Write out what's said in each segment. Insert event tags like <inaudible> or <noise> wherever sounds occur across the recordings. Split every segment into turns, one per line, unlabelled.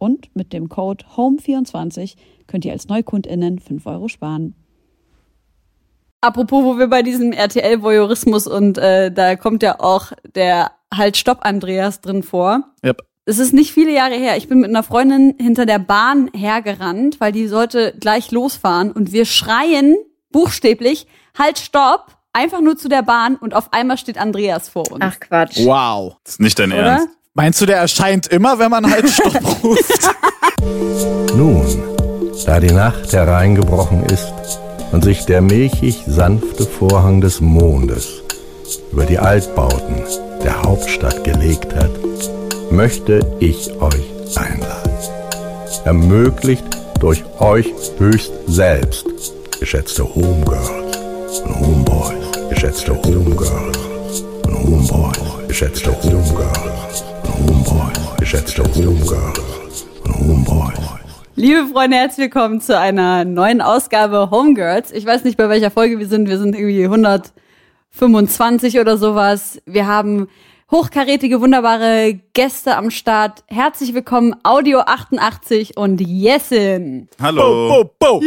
Und mit dem Code HOME24 könnt ihr als NeukundInnen 5 Euro sparen.
Apropos, wo wir bei diesem RTL-Voyeurismus und äh, da kommt ja auch der Halt Stopp Andreas drin vor.
Yep.
Es ist nicht viele Jahre her. Ich bin mit einer Freundin hinter der Bahn hergerannt, weil die sollte gleich losfahren und wir schreien buchstäblich Halt Stopp einfach nur zu der Bahn und auf einmal steht Andreas vor uns.
Ach Quatsch.
Wow.
Das ist nicht dein
Oder?
Ernst.
Meinst du, der erscheint immer, wenn man halt Stopp <laughs> ruft?
Nun, da die Nacht hereingebrochen ist und sich der milchig sanfte Vorhang des Mondes über die Altbauten der Hauptstadt gelegt hat, möchte ich euch einladen. Ermöglicht durch euch höchst selbst, geschätzte Homegirls und Homeboys, geschätzte Homegirls und Homeboys, geschätzte Homegirls und Homeboys, geschätzte Homegirls und Homeboys.
Liebe Freunde, herzlich willkommen zu einer neuen Ausgabe Homegirls. Ich weiß nicht, bei welcher Folge wir sind. Wir sind irgendwie 125 oder sowas. Wir haben hochkarätige, wunderbare Gäste am Start. Herzlich willkommen, Audio 88 und Jessin.
Hallo.
Bo, bo.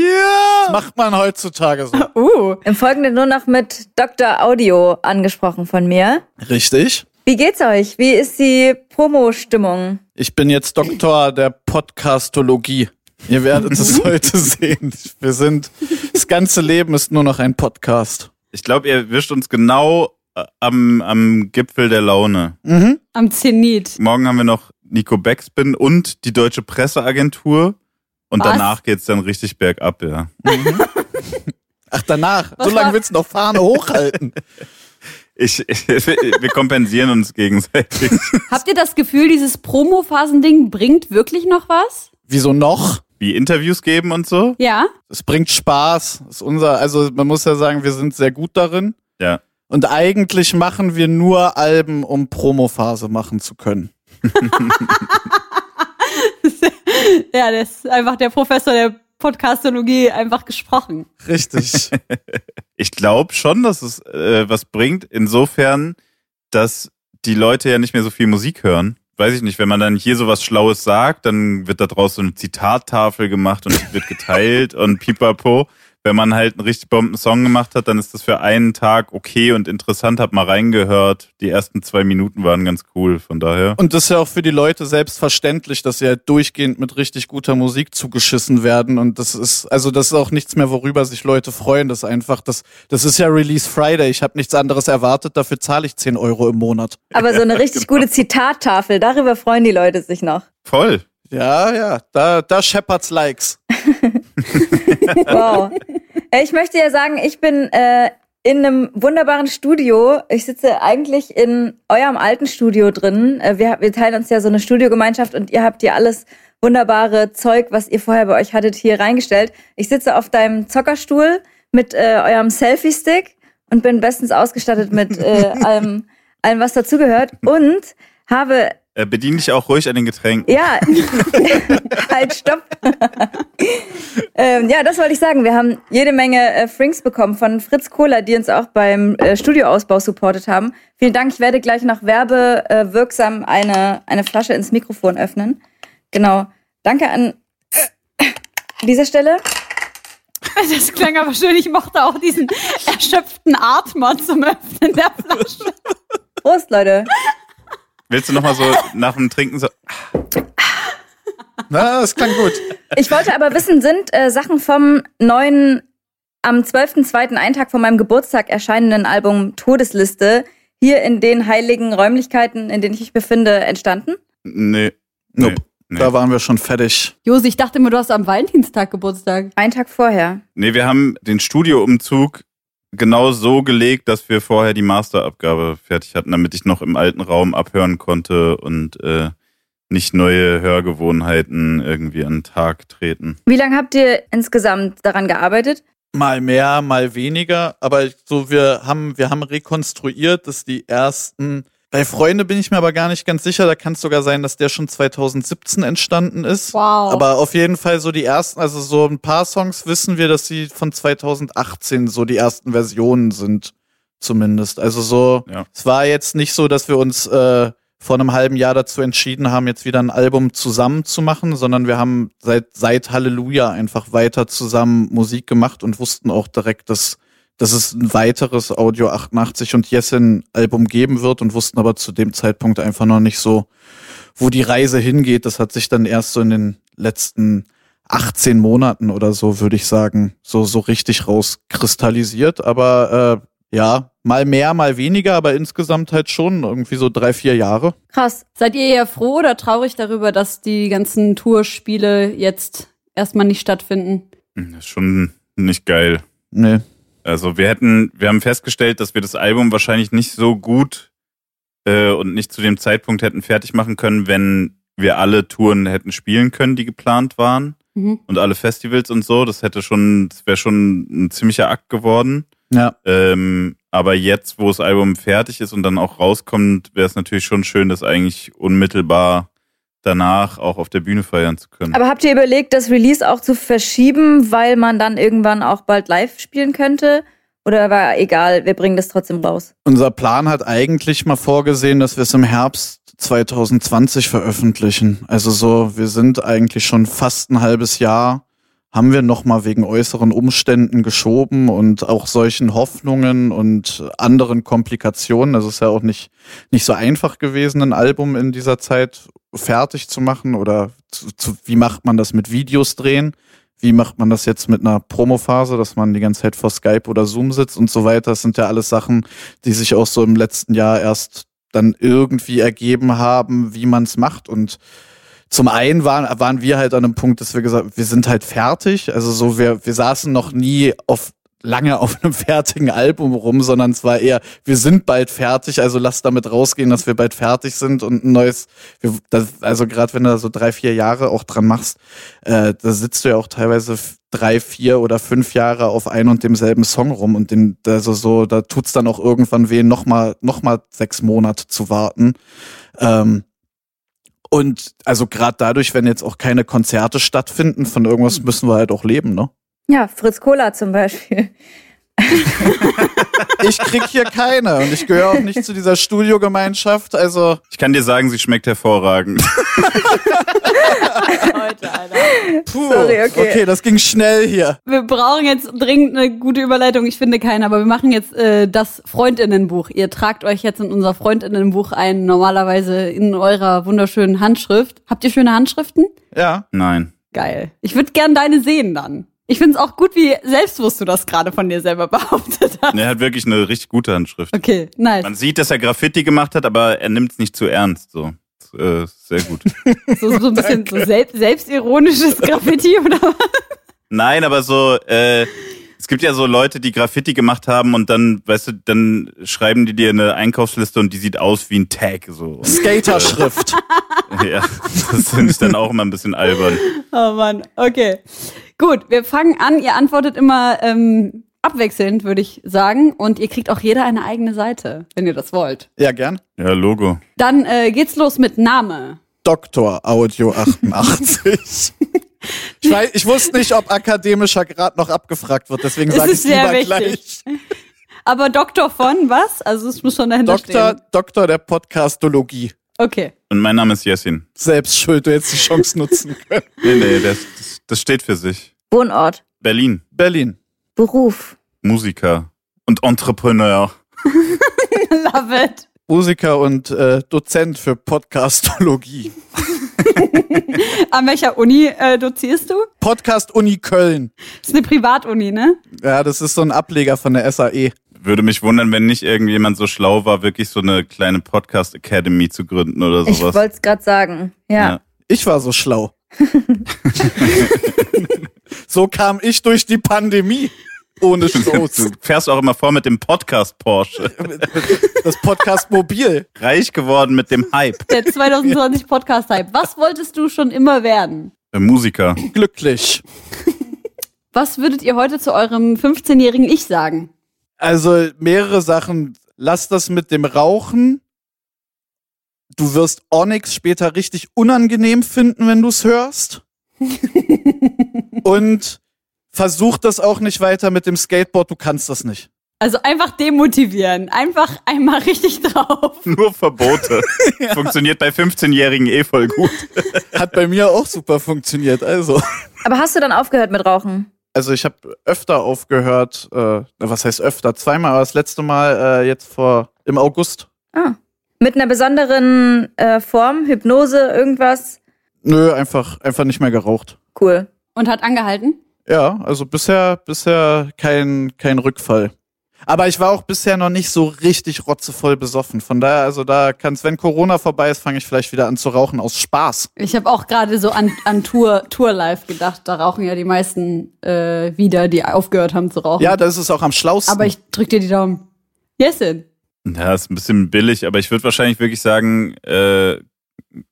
Das macht man heutzutage so. <laughs>
Uh,
Im Folgenden nur noch mit Dr. Audio angesprochen von mir.
Richtig.
Wie geht's euch? Wie ist die Promo-Stimmung?
Ich bin jetzt Doktor der Podcastologie. Ihr werdet es <laughs> heute sehen. Wir sind, das ganze Leben ist nur noch ein Podcast.
Ich glaube, ihr wischt uns genau äh, am, am Gipfel der Laune.
am Zenit.
Morgen haben wir noch Nico Backspin und die Deutsche Presseagentur. Und
Was?
danach geht's dann richtig bergab, ja. <laughs>
Ach, danach.
Was
so lange willst du noch Fahne hochhalten. <laughs>
Ich, <laughs> wir kompensieren uns gegenseitig.
Habt ihr das Gefühl, dieses Promo-Phasen-Ding bringt wirklich noch was?
Wieso noch?
Wie Interviews geben und so.
Ja?
Es bringt Spaß. Das ist unser, also man muss ja sagen, wir sind sehr gut darin.
Ja.
Und eigentlich machen wir nur Alben, um Promophase machen zu können. <laughs>
Ja, das ist einfach der Professor der Podcastologie einfach gesprochen.
Richtig. <laughs>
Ich glaube schon, dass es äh, was bringt, insofern, dass die Leute ja nicht mehr so viel Musik hören. Weiß ich nicht, wenn man dann hier sowas Schlaues sagt, dann wird da draus so eine Zitattafel gemacht und die wird geteilt und pipapo. Wenn man halt einen richtig bomben Song gemacht hat, dann ist das für einen Tag okay und interessant, hab mal reingehört. Die ersten zwei Minuten waren ganz cool, von daher.
Und das ist ja auch für die Leute selbstverständlich, dass sie halt durchgehend mit richtig guter Musik zugeschissen werden. Und das ist, also das ist auch nichts mehr, worüber sich Leute freuen. Das ist einfach, das, das ist ja Release Friday. Ich habe nichts anderes erwartet, dafür zahle ich 10 Euro im Monat.
Aber so eine <laughs> richtig
Genau.
gute Zitattafel, darüber freuen die Leute sich noch.
Voll.
Ja, ja, da, da scheppert's Likes. <laughs> <laughs>
Wow. Äh, ich möchte ja sagen, ich bin äh, in einem wunderbaren Studio. Ich sitze eigentlich in eurem alten Studio drin. Äh, wir, wir teilen uns ja so eine Studiogemeinschaft und ihr habt hier alles wunderbare Zeug, was ihr vorher bei euch hattet, hier reingestellt. Ich sitze auf deinem Zockerstuhl mit äh, eurem Selfie-Stick und bin bestens ausgestattet mit äh, <laughs> allem, allem, was dazugehört und habe
Äh, bedien dich auch ruhig an den Getränken.
ja, <laughs> <laughs> halt, stopp. ähm, ja, das wollte ich sagen. Wir haben jede Menge äh, Frinks bekommen von Fritz Kohler, die uns auch beim äh, Studioausbau supportet haben. Vielen Dank. Ich werde gleich nach Werbe äh, wirksam eine, eine Flasche ins Mikrofon öffnen. Genau. Danke an dieser Stelle.
Das klang aber schön. Ich mochte auch diesen erschöpften Atmer zum Öffnen der Flasche.
Prost, Leute.
Willst du nochmal so nach dem Trinken so,
Na, das klang gut.
Ich wollte aber wissen, sind äh, Sachen vom neuen, am 12.02., einen Tag vor meinem Geburtstag erscheinenden Album Todesliste hier in den heiligen Räumlichkeiten, in denen ich mich befinde, entstanden?
Nee.
Nope.
Nee.
Da waren wir schon fertig.
Josi, ich dachte immer, du hast am Valentinstag Geburtstag.
Einen Tag vorher.
Nee, wir haben den Studioumzug genau so gelegt, dass wir vorher die Masterabgabe fertig hatten, damit ich noch im alten Raum abhören konnte und äh, nicht neue Hörgewohnheiten irgendwie an den Tag treten.
Wie lange habt ihr insgesamt daran gearbeitet?
Mal mehr, mal weniger, aber so wir haben wir haben rekonstruiert, dass die ersten bei Freunde bin ich mir aber gar nicht ganz sicher, da kann es sogar sein, dass der schon 2017 entstanden ist.
Wow.
Aber auf jeden Fall so die ersten, also so ein paar Songs wissen wir, dass sie von 2018 so die ersten Versionen sind, zumindest. Also so,
Ja.
es war jetzt nicht so, dass wir uns äh, vor einem halben Jahr dazu entschieden haben, jetzt wieder ein Album zusammen zu machen, sondern wir haben seit, seit Halleluja einfach weiter zusammen Musik gemacht und wussten auch direkt, dass, dass es ein weiteres Audio 88 und Jessin Album geben wird und wussten aber zu dem Zeitpunkt einfach noch nicht so, wo die Reise hingeht. Das hat sich dann erst so in den letzten 18 Monaten oder so, würde ich sagen, so, so richtig rauskristallisiert. Aber äh, ja, mal mehr, mal weniger, aber insgesamt halt schon irgendwie so drei, vier Jahre.
Krass.
Seid ihr eher froh oder traurig darüber, dass die ganzen Tourspiele jetzt erstmal nicht stattfinden?
Hm, Das ist schon nicht geil.
Nee.
Also wir hätten, wir haben festgestellt, dass wir das Album wahrscheinlich nicht so gut äh, und nicht zu dem Zeitpunkt hätten fertig machen können, wenn wir alle Touren hätten spielen können, die geplant waren
Mhm.
und alle Festivals und so. Das hätte schon, das wäre schon ein ziemlicher Akt geworden.
Ja.
Ähm, aber jetzt, wo das Album fertig ist und dann auch rauskommt, wäre es natürlich schon schön, das eigentlich unmittelbar danach auch auf der Bühne feiern zu können.
Aber habt ihr überlegt, das Release auch zu verschieben, weil man dann irgendwann auch bald live spielen könnte? Oder war egal, wir bringen das trotzdem raus?
Unser Plan hat eigentlich mal vorgesehen, dass wir es im Herbst 2020 veröffentlichen. Also so, wir sind eigentlich schon fast ein halbes Jahr, haben wir noch mal wegen äußeren Umständen geschoben und auch solchen Hoffnungen und anderen Komplikationen. Also es ist ja auch nicht, nicht so einfach gewesen, ein Album in dieser Zeit fertig zu machen oder zu, zu, wie macht man das mit Videos drehen? Wie macht man das jetzt mit einer Promophase, dass man die ganze Zeit vor Skype oder Zoom sitzt und so weiter? Das sind ja alles Sachen, die sich auch so im letzten Jahr erst dann irgendwie ergeben haben, wie man es macht. Und zum einen waren, waren wir halt an einem Punkt, dass wir gesagt wir sind halt fertig. Also so, wir, wir saßen noch nie auf lange auf einem fertigen Album rum, sondern es war eher, wir sind bald fertig, also lass damit rausgehen, dass wir bald fertig sind und ein neues, wir, das, also gerade wenn du da so drei, vier Jahre auch dran machst, äh, da sitzt du ja auch teilweise drei, vier oder fünf Jahre auf ein und demselben Song rum und den, also so, da tut's dann auch irgendwann weh, nochmal noch mal sechs Monate zu warten. Ähm, und also gerade dadurch, wenn jetzt auch keine Konzerte stattfinden, von irgendwas müssen wir halt auch leben, ne?
Ja, Fritz Cola zum Beispiel. <laughs>
Ich krieg hier keine und ich gehöre auch nicht zu dieser Studiogemeinschaft. Also
Ich kann dir sagen, sie schmeckt hervorragend. <laughs>
Heute, Alter.
puh,
Sorry, okay.
das ging schnell hier.
Wir brauchen jetzt dringend eine gute Überleitung. Ich finde keine, aber wir machen jetzt äh, das Freundinnenbuch. Ihr tragt euch jetzt in unser Freundinnenbuch ein, normalerweise in eurer wunderschönen Handschrift. Habt ihr schöne Handschriften?
Ja.
Nein.
Geil. Ich würde gern deine sehen dann. Ich finde es auch gut, wie selbstbewusst du das gerade von dir selber <laughs> behauptet hast.
Er hat wirklich eine richtig gute Handschrift.
Okay, nice.
Man sieht, dass er Graffiti gemacht hat, aber er nimmt es nicht zu ernst. So, äh, sehr gut. <laughs>
So, so ein bisschen so selbst, selbstironisches <laughs> Graffiti oder was?
Nein, aber so, äh, es gibt ja so Leute, die Graffiti gemacht haben und dann, weißt du, dann schreiben die dir eine Einkaufsliste und die sieht aus wie ein Tag. So. Und,
Skaterschrift.
ja, das finde ich dann auch immer ein bisschen albern.
Oh Mann, okay. Gut, wir fangen an. Ihr antwortet immer ähm, abwechselnd, würde ich sagen. Und ihr kriegt auch jeder eine eigene Seite, wenn ihr das wollt.
ja, gern.
Ja, Logo.
Dann äh, geht's los mit Name.
Doktor Audio 88. <laughs> Ich, weiß, ich wusste nicht, ob akademischer Grad noch abgefragt wird, deswegen
Es
sage ich
ist sehr
lieber
wichtig.
gleich.
Aber Doktor von was? Also es muss schon dahinter
Doktor,
stehen.
Doktor der Podcastologie.
Okay.
Und mein Name ist Jessin.
Selbst schuld, du hättest die Chance nutzen können.
Nee, nee, das, das steht für sich.
Wohnort,
Berlin.
Berlin.
Beruf,
Musiker. Und Entrepreneur. <laughs>
Love it.
Musiker und äh, Dozent für Podcastologie. <laughs>
An welcher Uni äh, dozierst du?
Podcast Uni Köln.
Das ist eine Privatuni, ne?
Ja, das ist so ein Ableger von der SAE.
Würde mich wundern, wenn nicht irgendjemand so schlau war, wirklich so eine kleine Podcast Academy zu gründen oder
Ich
sowas.
wollte es gerade sagen. Ja.
Ich war so schlau. <laughs> so kam ich durch die Pandemie. Ohne Shows.
Du fährst auch immer vor mit dem Podcast Porsche. <laughs>
Das Podcast Mobil.
Reich geworden mit dem Hype.
Der 2020 Podcast-Hype. Was wolltest du schon immer werden?
Der Musiker.
Glücklich.
Was würdet ihr heute zu eurem 15-jährigen Ich sagen?
Also mehrere Sachen. Lass das mit dem Rauchen. Du wirst Onyx später richtig unangenehm finden, wenn du es hörst. <laughs> Und versuch das auch nicht weiter mit dem Skateboard. Du kannst das nicht.
Also einfach demotivieren. Einfach einmal richtig drauf. <laughs>
Nur Verbote. <laughs> Funktioniert bei 15-Jährigen eh voll gut.
Hat bei mir auch super funktioniert. Also.
Aber hast du dann aufgehört mit Rauchen?
Also ich habe öfter aufgehört, äh, was heißt öfter? Zweimal, aber das letzte Mal äh, jetzt vor im August.
Ah. Mit einer besonderen äh, Form, Hypnose, irgendwas?
Nö, einfach, einfach nicht mehr geraucht.
Cool.
Und hat angehalten?
Ja, also bisher, bisher kein, kein Rückfall. Aber ich war auch bisher noch nicht so richtig rotzevoll besoffen. Von daher, also da kann's, wenn Corona vorbei ist, fange ich vielleicht wieder an zu rauchen aus Spaß.
Ich habe auch gerade so an, an Tour, Tour Live gedacht. Da rauchen ja die meisten äh, wieder, die aufgehört haben zu rauchen.
Ja, das ist auch am schlausten.
Aber ich drück dir die Daumen. Yesin.
Ja, ist ein bisschen billig, aber ich würde wahrscheinlich wirklich sagen, äh,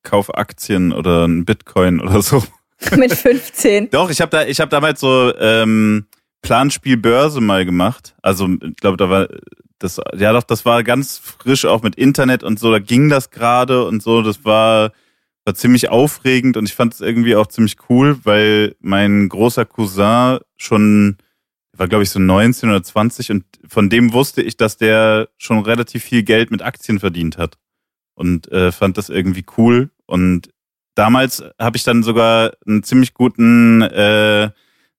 kauf Aktien oder ein Bitcoin oder so. <laughs>
mit 15.
Doch, ich habe da, ich habe damals so ähm, Planspiel Börse mal gemacht. Also ich glaube, da war das, ja doch, das war ganz frisch auch mit Internet und so. Da ging das gerade und so. Das war war ziemlich aufregend und ich fand es irgendwie auch ziemlich cool, weil mein großer Cousin schon war glaube ich so 19 oder 20 und von dem wusste ich, dass der schon relativ viel Geld mit Aktien verdient hat und äh, fand das irgendwie cool und damals habe ich dann sogar einen ziemlich guten äh,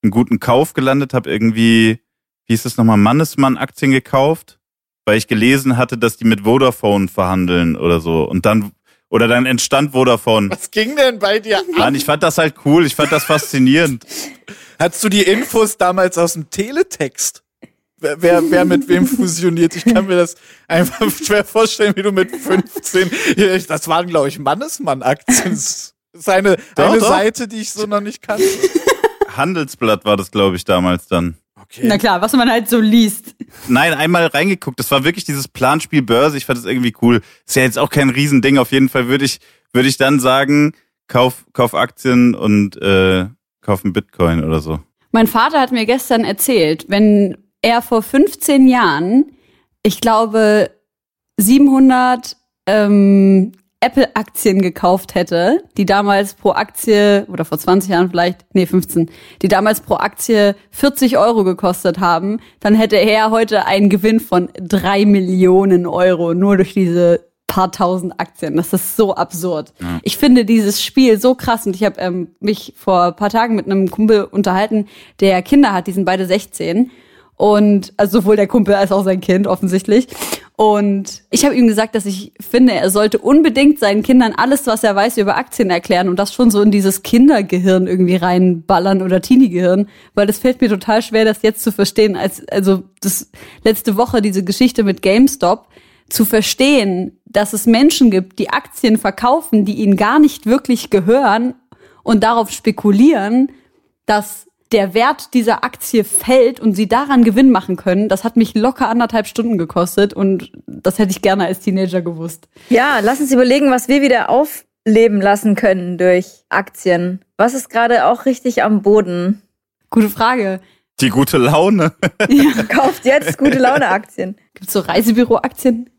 einen guten Kauf gelandet, habe irgendwie wie hieß das nochmal Mannesmann Aktien gekauft, weil ich gelesen hatte, dass die mit Vodafone verhandeln oder so und dann oder dann entstand Vodafone.
was ging denn bei dir an?
Mann, ich fand das halt cool, ich fand das faszinierend.
Hattest du die Infos damals aus dem Teletext? Wer, wer, wer mit wem fusioniert? Ich kann mir das einfach <laughs> schwer vorstellen, wie du mit 15, das waren, glaube ich, Mannesmann-Aktien. Das ist eine,
Doch,
eine
doch.
Seite, die ich so noch nicht kannte.
Handelsblatt war das, glaube ich, damals dann.
Okay.
Na klar, was man halt so liest.
Nein, einmal reingeguckt. Das war wirklich dieses Planspiel Börse. Ich fand das irgendwie cool. Ist ja jetzt auch kein Riesending. Auf jeden Fall würde ich, würde ich dann sagen, kauf, kauf Aktien und äh, kauf einen Bitcoin oder so.
Mein Vater hat mir gestern erzählt, wenn er vor 15 Jahren, ich glaube, 700 ähm, Apple-Aktien gekauft hätte, die damals pro Aktie, oder vor 20 Jahren vielleicht, nee, 15, die damals pro Aktie 40 Euro gekostet haben, dann hätte er heute einen Gewinn von drei Millionen Euro nur durch diese paar tausend Aktien. Das ist so absurd. Ich finde dieses Spiel so krass und ich habe ähm, mich vor ein paar Tagen mit einem Kumpel unterhalten, der Kinder hat, die sind beide 16 und also sowohl der Kumpel als auch sein Kind offensichtlich. Und ich habe ihm gesagt, dass ich finde, er sollte unbedingt seinen Kindern alles, was er weiß über Aktien erklären und das schon so in dieses Kindergehirn irgendwie reinballern oder Teenie-Gehirn, weil das fällt mir total schwer, das jetzt zu verstehen. Als also das letzte Woche diese Geschichte mit GameStop zu verstehen, dass es Menschen gibt, die Aktien verkaufen, die ihnen gar nicht wirklich gehören und darauf spekulieren, dass der Wert dieser Aktie fällt und sie daran Gewinn machen können, das hat mich locker anderthalb Stunden gekostet und das hätte ich gerne als Teenager gewusst.
Ja, lass uns überlegen, was wir wieder aufleben lassen können durch Aktien. Was ist gerade auch richtig am Boden?
Gute Frage.
Die gute Laune. <laughs>
Kauft jetzt gute Laune Aktien.
Gibt's so Reisebüro-Aktien?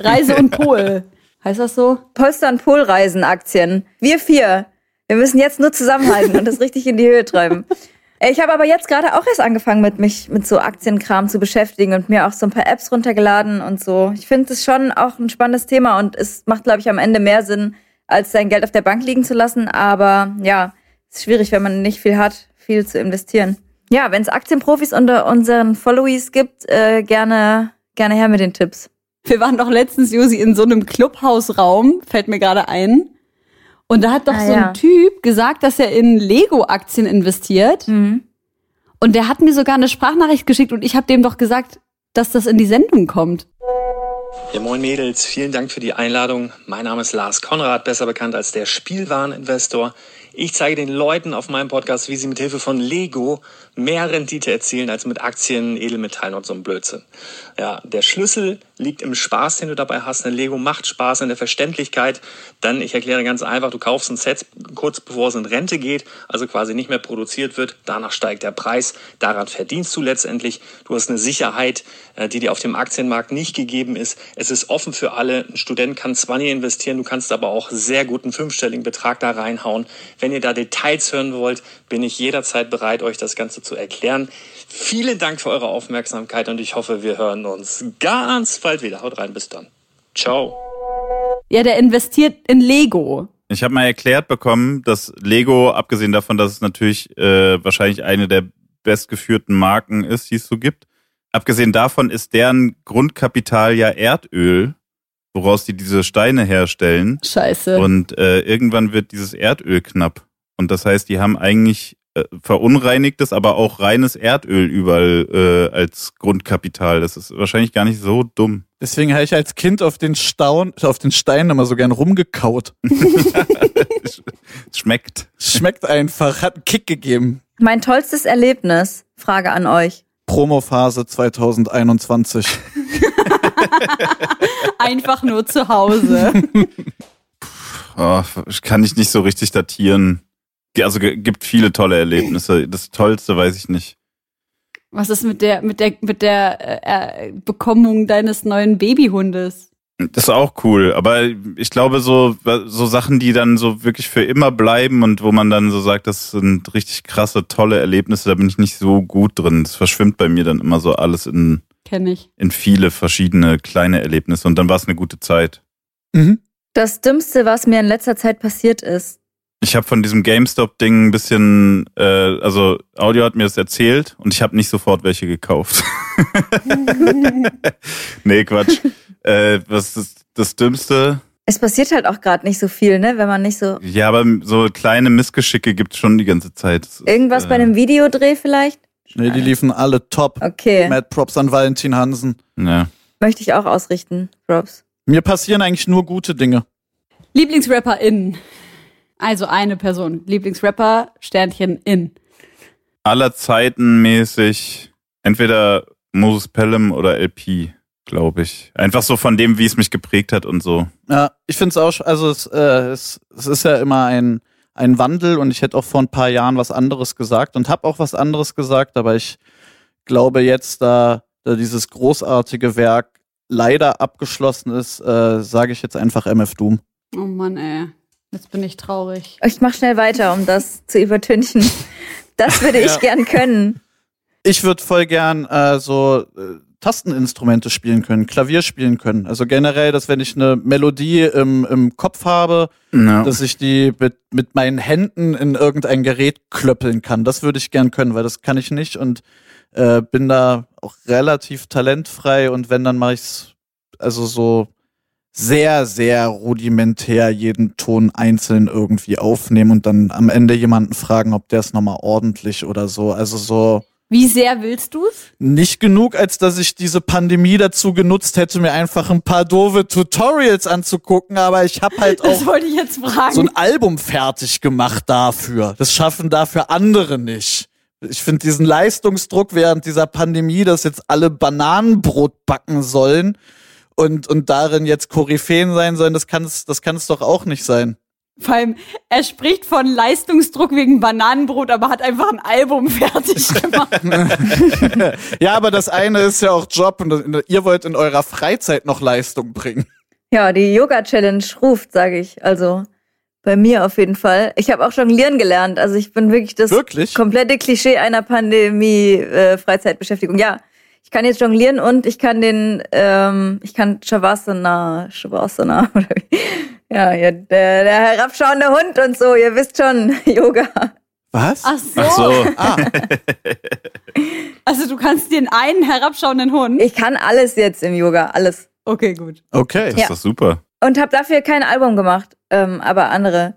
Reise und Pol. Heißt das so?
Polster und Polreisen Aktien. Wir vier. Wir müssen jetzt nur zusammenhalten und das richtig in die Höhe treiben. Ich habe aber jetzt gerade auch erst angefangen, mit mich mit so Aktienkram zu beschäftigen und mir auch so ein paar Apps runtergeladen und so. Ich finde es schon auch ein spannendes Thema und es macht, glaube ich, am Ende mehr Sinn, als sein Geld auf der Bank liegen zu lassen. Aber ja, es ist schwierig, wenn man nicht viel hat, viel zu investieren. Ja, wenn es Aktienprofis unter unseren Followies gibt, äh, gerne, gerne her mit den Tipps.
Wir waren doch letztens, Josi, in so einem Clubhausraum, fällt mir gerade ein. Und da hat doch
Ah,
so ein
ja.
Typ gesagt, dass er in Lego-Aktien investiert.
Mhm.
Und der hat mir sogar eine Sprachnachricht geschickt und ich habe dem doch gesagt, dass das in die Sendung kommt.
Ja, moin Mädels, vielen Dank für die Einladung. Mein Name ist Lars Konrad, besser bekannt als der Spielwareninvestor. Ich zeige den Leuten auf meinem Podcast, wie sie mit Hilfe von Lego mehr Rendite erzielen als mit Aktien, Edelmetallen und so einem Blödsinn. Ja, der Schlüssel liegt im Spaß, den du dabei hast. Ein Lego macht Spaß in der Verständlichkeit. Dann, ich erkläre ganz einfach, du kaufst ein Set kurz bevor es in Rente geht, also quasi nicht mehr produziert wird. Danach steigt der Preis. Daran verdienst du letztendlich. Du hast eine Sicherheit, äh, die dir auf dem Aktienmarkt nicht gegeben ist. Es ist offen für alle. Ein Student kann zwar nie investieren, du kannst aber auch sehr gut einen fünfstelligen Betrag da reinhauen. Wenn ihr da Details hören wollt, bin ich jederzeit bereit, euch das Ganze zu erklären. Vielen Dank für eure Aufmerksamkeit und ich hoffe, wir hören uns ganz bald wieder. Haut rein, bis dann. Ciao.
Ja, der investiert in Lego.
Ich habe mal erklärt bekommen, dass Lego, abgesehen davon, dass es natürlich äh, wahrscheinlich eine der bestgeführten Marken ist, die es so gibt, abgesehen davon ist deren Grundkapital ja Erdöl, woraus die diese Steine herstellen.
Scheiße.
Und äh, irgendwann wird dieses Erdöl knapp. Und das heißt, die haben eigentlich verunreinigtes, aber auch reines Erdöl überall äh, als Grundkapital. Das ist wahrscheinlich gar nicht so dumm.
Deswegen habe ich als Kind auf den, Staun, auf den Steinen immer so gern rumgekaut. <laughs>
Schmeckt.
Schmeckt einfach, hat einen Kick gegeben.
Mein tollstes Erlebnis, Frage an euch.
Promophase 2021. <laughs>
Einfach nur zu Hause. <laughs>
Oh, kann ich nicht so richtig datieren. Also gibt viele tolle Erlebnisse. Das Tollste weiß ich nicht.
Was ist mit der, mit der, mit der äh, äh, Bekommung deines neuen Babyhundes?
Das ist auch cool, aber ich glaube so so Sachen, die dann so wirklich für immer bleiben und wo man dann so sagt, das sind richtig krasse, tolle Erlebnisse, da bin ich nicht so gut drin. Es verschwimmt bei mir dann immer so alles in
Kenn ich.
in viele verschiedene kleine Erlebnisse und dann war es eine gute Zeit.
Mhm.
Das Dümmste, was mir in letzter Zeit passiert ist.
Ich habe von diesem GameStop-Ding ein bisschen, äh, also Audio hat mir das erzählt und ich habe nicht sofort welche gekauft. <laughs> nee, Quatsch. äh, was ist das Dümmste?
Es passiert halt auch gerade nicht so viel, ne? Wenn man nicht so.
Ja, aber so kleine Missgeschicke gibt's schon die ganze Zeit. Ist,
Irgendwas
äh,
bei einem Videodreh vielleicht?
Nee, die liefen alle top.
Okay.
Mad Props an Valentin Hansen.
Ja.
Möchte ich auch ausrichten, Props.
Mir passieren eigentlich nur gute Dinge.
LieblingsrapperInnen. Also eine Person. Lieblingsrapper, Sternchen in.
Aller Zeiten mäßig entweder Moses Pelham oder LP, glaube ich. Einfach so von dem, wie es mich geprägt hat und so.
Ja, ich finde es auch, also es, äh, es, es ist ja immer ein, ein Wandel und ich hätte auch vor ein paar Jahren was anderes gesagt und habe auch was anderes gesagt, aber ich glaube jetzt, da, da dieses großartige Werk leider abgeschlossen ist, äh, sage ich jetzt einfach MF Doom.
Oh Mann, ey. Jetzt bin ich traurig.
Ich mach schnell weiter, um das zu übertünchen. Das würde ich
Ja.
gern können.
Ich würde voll gern äh, so äh, Tasteninstrumente spielen können, Klavier spielen können. Also generell, dass wenn ich eine Melodie im, im Kopf habe,
Ja.
dass ich die mit, mit meinen Händen in irgendein Gerät klöppeln kann. Das würde ich gern können, weil das kann ich nicht und äh, bin da auch relativ talentfrei und wenn, dann mache ich's also so sehr, sehr rudimentär jeden Ton einzeln irgendwie aufnehmen und dann am Ende jemanden fragen, ob der es nochmal ordentlich oder so. Also so
Wie sehr willst du's?
nicht genug, als dass ich diese Pandemie dazu genutzt hätte, mir einfach ein paar doofe Tutorials anzugucken, aber ich habe halt
Das
auch
wollte ich jetzt fragen.
so ein Album fertig gemacht dafür. Das schaffen dafür andere nicht. Ich finde diesen Leistungsdruck während dieser Pandemie, dass jetzt alle Bananenbrot backen sollen und, und darin jetzt Koryphäen sein sollen, das kann es das kann's doch auch nicht sein.
Vor allem, er spricht von Leistungsdruck wegen Bananenbrot, aber hat einfach ein Album <laughs> fertig gemacht. <laughs>
Ja, aber das eine ist ja auch Job und ihr wollt in eurer Freizeit noch Leistung bringen.
Ja, die Yoga-Challenge ruft, sage ich. Also bei mir auf jeden Fall. Ich habe auch jonglieren gelernt. Also ich bin wirklich das
Wirklich?
komplette Klischee einer Pandemie-Freizeitbeschäftigung. ja, ich kann jetzt jonglieren und ich kann den, ähm, ich kann Shavasana, Shavasana, <laughs> oder wie? ja, ja der, der herabschauende Hund und so, ihr wisst schon, <laughs> Yoga.
Was?
Ach so.
Ach so.
Ah,
Also du kannst den einen herabschauenden Hund.
Ich kann alles jetzt im Yoga, alles.
Okay, gut.
okay.
Das ist doch super.
Und habe dafür kein Album gemacht, ähm, aber andere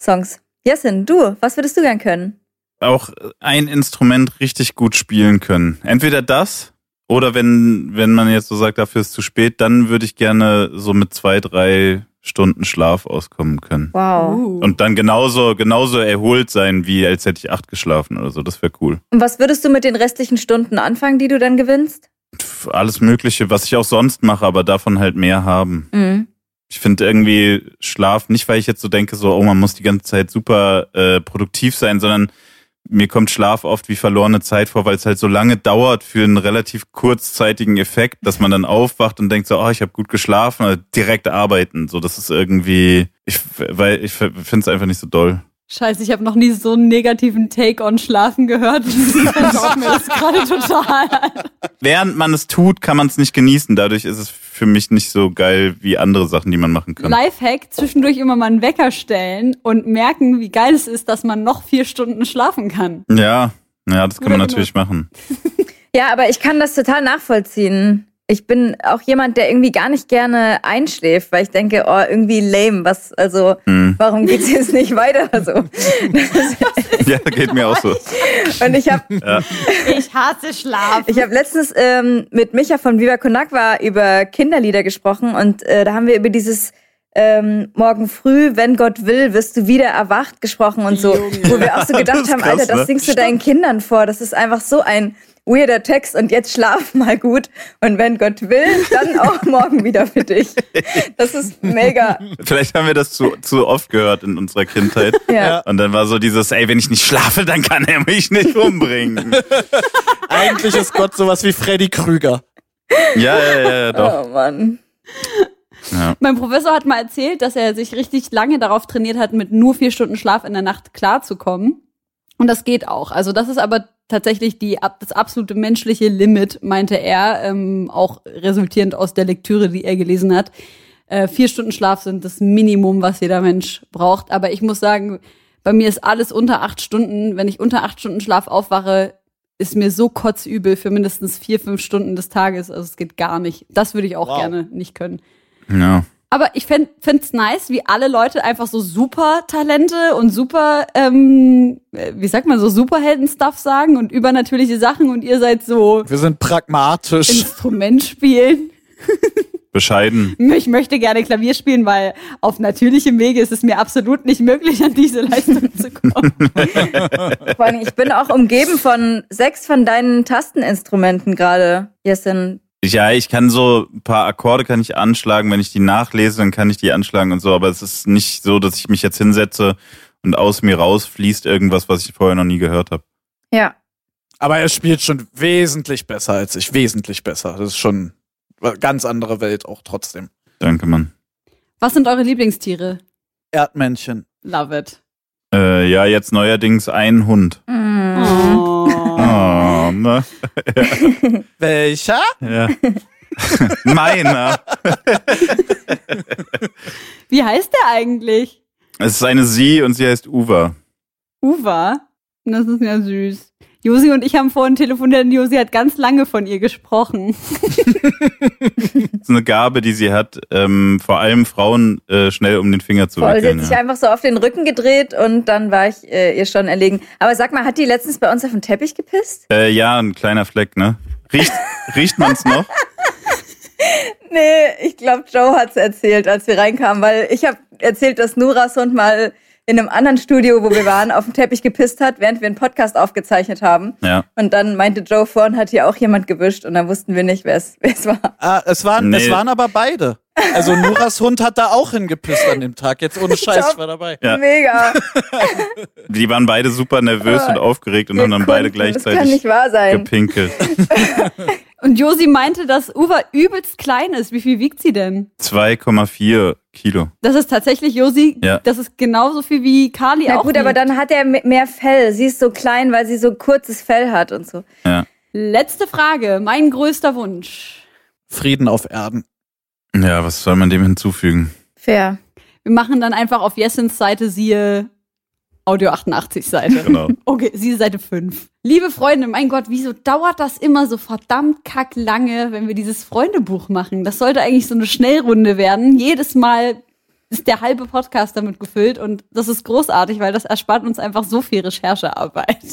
Songs. Jessin, du, was würdest du gern können?
Auch ein Instrument richtig gut spielen können. Entweder das oder wenn, wenn man jetzt so sagt, dafür ist zu spät, dann würde ich gerne so mit zwei, drei Stunden Schlaf auskommen können.
Wow.
Uh.
Und dann genauso, genauso erholt sein, wie als hätte ich acht geschlafen oder so. Das wäre cool.
Und was würdest du mit den restlichen Stunden anfangen, die du dann gewinnst?
Alles Mögliche, was ich auch sonst mache, aber davon halt mehr haben.
Mhm.
Ich finde irgendwie Schlaf, nicht weil ich jetzt so denke, so, oh, man muss die ganze Zeit super äh, produktiv sein, sondern mir kommt Schlaf oft wie verlorene Zeit vor, weil es halt so lange dauert für einen relativ kurzzeitigen Effekt, dass man dann aufwacht und denkt so, oh, ich habe gut geschlafen, also direkt arbeiten. So, das ist irgendwie, ich, weil ich finde es einfach nicht so doll.
Scheiße, ich habe noch nie so einen negativen Take on Schlafen gehört. <laughs> Das gerade total.
Während man es tut, kann man es nicht genießen. Dadurch ist es für mich nicht so geil wie andere Sachen, die man machen kann.
Lifehack, zwischendurch immer mal einen Wecker stellen und merken, wie geil es ist, dass man noch vier Stunden schlafen kann.
Ja, ja, das kann man
Guter
natürlich machen.
Ja, aber ich kann das total nachvollziehen. Ich bin auch jemand, der irgendwie gar nicht gerne einschläft, weil ich denke, oh, irgendwie lame, was, also,
Hm.
warum geht's jetzt nicht weiter so? <laughs>
Ja, geht mir auch so. <laughs>
Und ich habe
Ich hasse Schlaf.
Ich habe letztens ähm, mit Micha von Viva Con Agua über Kinderlieder gesprochen und äh, da haben wir über dieses ähm, morgen früh, wenn Gott will, wirst du wieder erwacht gesprochen und so,
Junge.
wo wir auch so gedacht haben,
krass,
Alter, das
ne?
singst du deinen Kindern vor, das ist einfach so ein weirder Text und jetzt schlaf mal gut und wenn Gott will, dann auch <laughs> morgen wieder für dich. Das ist mega.
Vielleicht haben wir das zu, zu oft gehört in unserer Kindheit.
Ja.
Und dann war so dieses, ey, wenn ich nicht schlafe, dann kann er mich nicht umbringen. <laughs>
Eigentlich ist Gott sowas wie Freddy Krüger.
ja, ja, ja, ja, doch.
Oh Mann.
Ja.
Mein Professor hat mal erzählt, dass er sich richtig lange darauf trainiert hat, mit nur vier Stunden Schlaf in der Nacht klarzukommen. Und das geht auch. Also das ist aber tatsächlich die, ab- das absolute menschliche Limit, meinte er, ähm, auch resultierend aus der Lektüre, die er gelesen hat. Äh, vier Stunden Schlaf sind das Minimum, was jeder Mensch braucht. Aber ich muss sagen, bei mir ist alles unter acht Stunden. Wenn ich unter acht Stunden Schlaf aufwache, ist mir so kotzübel für mindestens vier, fünf Stunden des Tages. Also es geht gar nicht. Das würde ich auch
Wow.
gerne nicht können.
ja.
Aber ich fänd, find's nice, wie alle Leute einfach so super Talente und super, ähm, äh, wie sagt man, so Superhelden-Stuff sagen und übernatürliche Sachen und ihr seid so
Wir sind pragmatisch.
Instrument spielen. <laughs>
Bescheiden.
Ich möchte gerne Klavier spielen, weil auf natürlichem Wege ist es mir absolut nicht möglich, an diese Leistung zu kommen.
Vor allem, ich bin auch umgeben von sechs von deinen Tasteninstrumenten gerade, Jessin.
Ja, ich kann so ein paar Akkorde kann ich anschlagen, wenn ich die nachlese, dann kann ich die anschlagen und so, aber es ist nicht so, dass ich mich jetzt hinsetze und aus mir rausfließt irgendwas, was ich vorher noch nie gehört habe.
Ja.
Aber er spielt schon wesentlich besser als ich. Wesentlich besser. Das ist schon eine ganz andere Welt auch trotzdem.
Danke, Mann.
Was sind eure Lieblingstiere?
Erdmännchen.
Love it.
Äh, ja, jetzt neuerdings ein Hund.
Oh.
Oh, ne? <laughs>
Welcher?
Ja. <laughs> Meiner.
Wie heißt der eigentlich?
Es ist eine Sie und sie heißt Uva.
Uva? Das ist ja süß. Josi und ich haben vorhin telefoniert und Josi hat ganz lange von ihr gesprochen.
Das ist eine Gabe, die sie hat, ähm, vor allem Frauen äh, schnell um den Finger zu
Voll, sie
wickeln.
hat sich
Ja.
einfach so auf den Rücken gedreht und dann war ich äh, ihr schon erlegen. Aber sag mal, hat die letztens bei uns auf den Teppich gepisst?
Äh, ja, ein kleiner Fleck, ne? Riecht, <laughs> riecht man's noch?
Nee, ich glaube, Joe hat's erzählt, als wir reinkamen, weil ich habe erzählt, dass Nuras Hund mal in einem anderen Studio, wo wir waren, auf den Teppich gepisst hat, während wir einen Podcast aufgezeichnet haben.
Ja.
Und dann meinte Joe vorhin, hat hier auch jemand gewischt und dann wussten wir nicht, wer es war.
Ah, es, waren,
Nee.
es waren aber beide. Also Nuras Hund hat da auch hingepisst an dem Tag. Jetzt ohne Scheiß, ich war dabei.
Ja.
Mega. <laughs>
Die waren beide super nervös
Aber
und aufgeregt und haben dann beide
konnten- Das kann
gleichzeitig
nicht wahr sein.
gepinkelt. <laughs>
Und Josi meinte, dass Uva übelst klein ist. Wie viel wiegt sie denn?
2,4 Kilo.
Das ist tatsächlich Josi.
Ja.
Das ist genauso viel wie Kali
Na
auch.
gut, aber
wiegt.
dann hat er me- mehr Fell. Sie ist so klein, weil sie so kurzes Fell hat und so.
Ja.
Letzte Frage. Mein größter Wunsch.
Frieden auf Erden.
Ja, was soll man dem hinzufügen?
Fair.
Wir machen dann einfach auf Jessens Seite siehe Audio 88 Seite.
Genau. <laughs>
Okay, siehe Seite 5. Liebe Freunde, mein Gott, wieso dauert das immer so verdammt kacklange, wenn wir dieses Freundebuch machen? Das sollte eigentlich so eine Schnellrunde werden. Jedes Mal ist der halbe Podcast damit gefüllt und das ist großartig, weil das erspart uns einfach so viel Recherchearbeit. <laughs>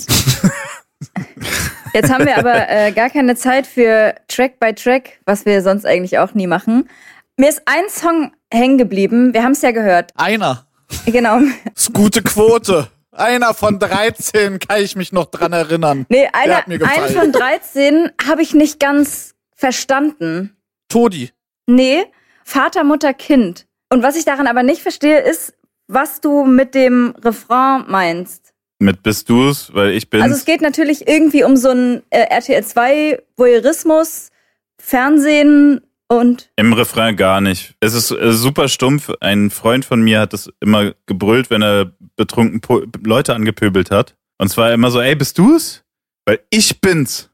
Jetzt haben wir aber äh, gar keine Zeit für Track by Track, was wir sonst eigentlich auch nie machen. Mir ist ein Song hängen geblieben. Wir haben es ja gehört.
Einer.
Genau.
Das ist gute Quote. Einer von 13 kann ich mich noch dran erinnern.
Nee, einer,
hat mir
einen
gefallen.
von 13 habe ich nicht ganz verstanden.
Todi.
Nee, Vater, Mutter, Kind. Und was ich daran aber nicht verstehe, ist, was du mit dem Refrain meinst.
Mit bist du's, weil ich bin's.
Also es geht natürlich irgendwie um so ein äh, RTL 2 Voyeurismus, Fernsehen und
Im Refrain gar nicht. Es ist äh, super stumpf. Ein Freund von mir hat das immer gebrüllt, wenn er betrunken po Leute angepöbelt hat. Und zwar immer so, ey, bist du's? Weil ich bin's.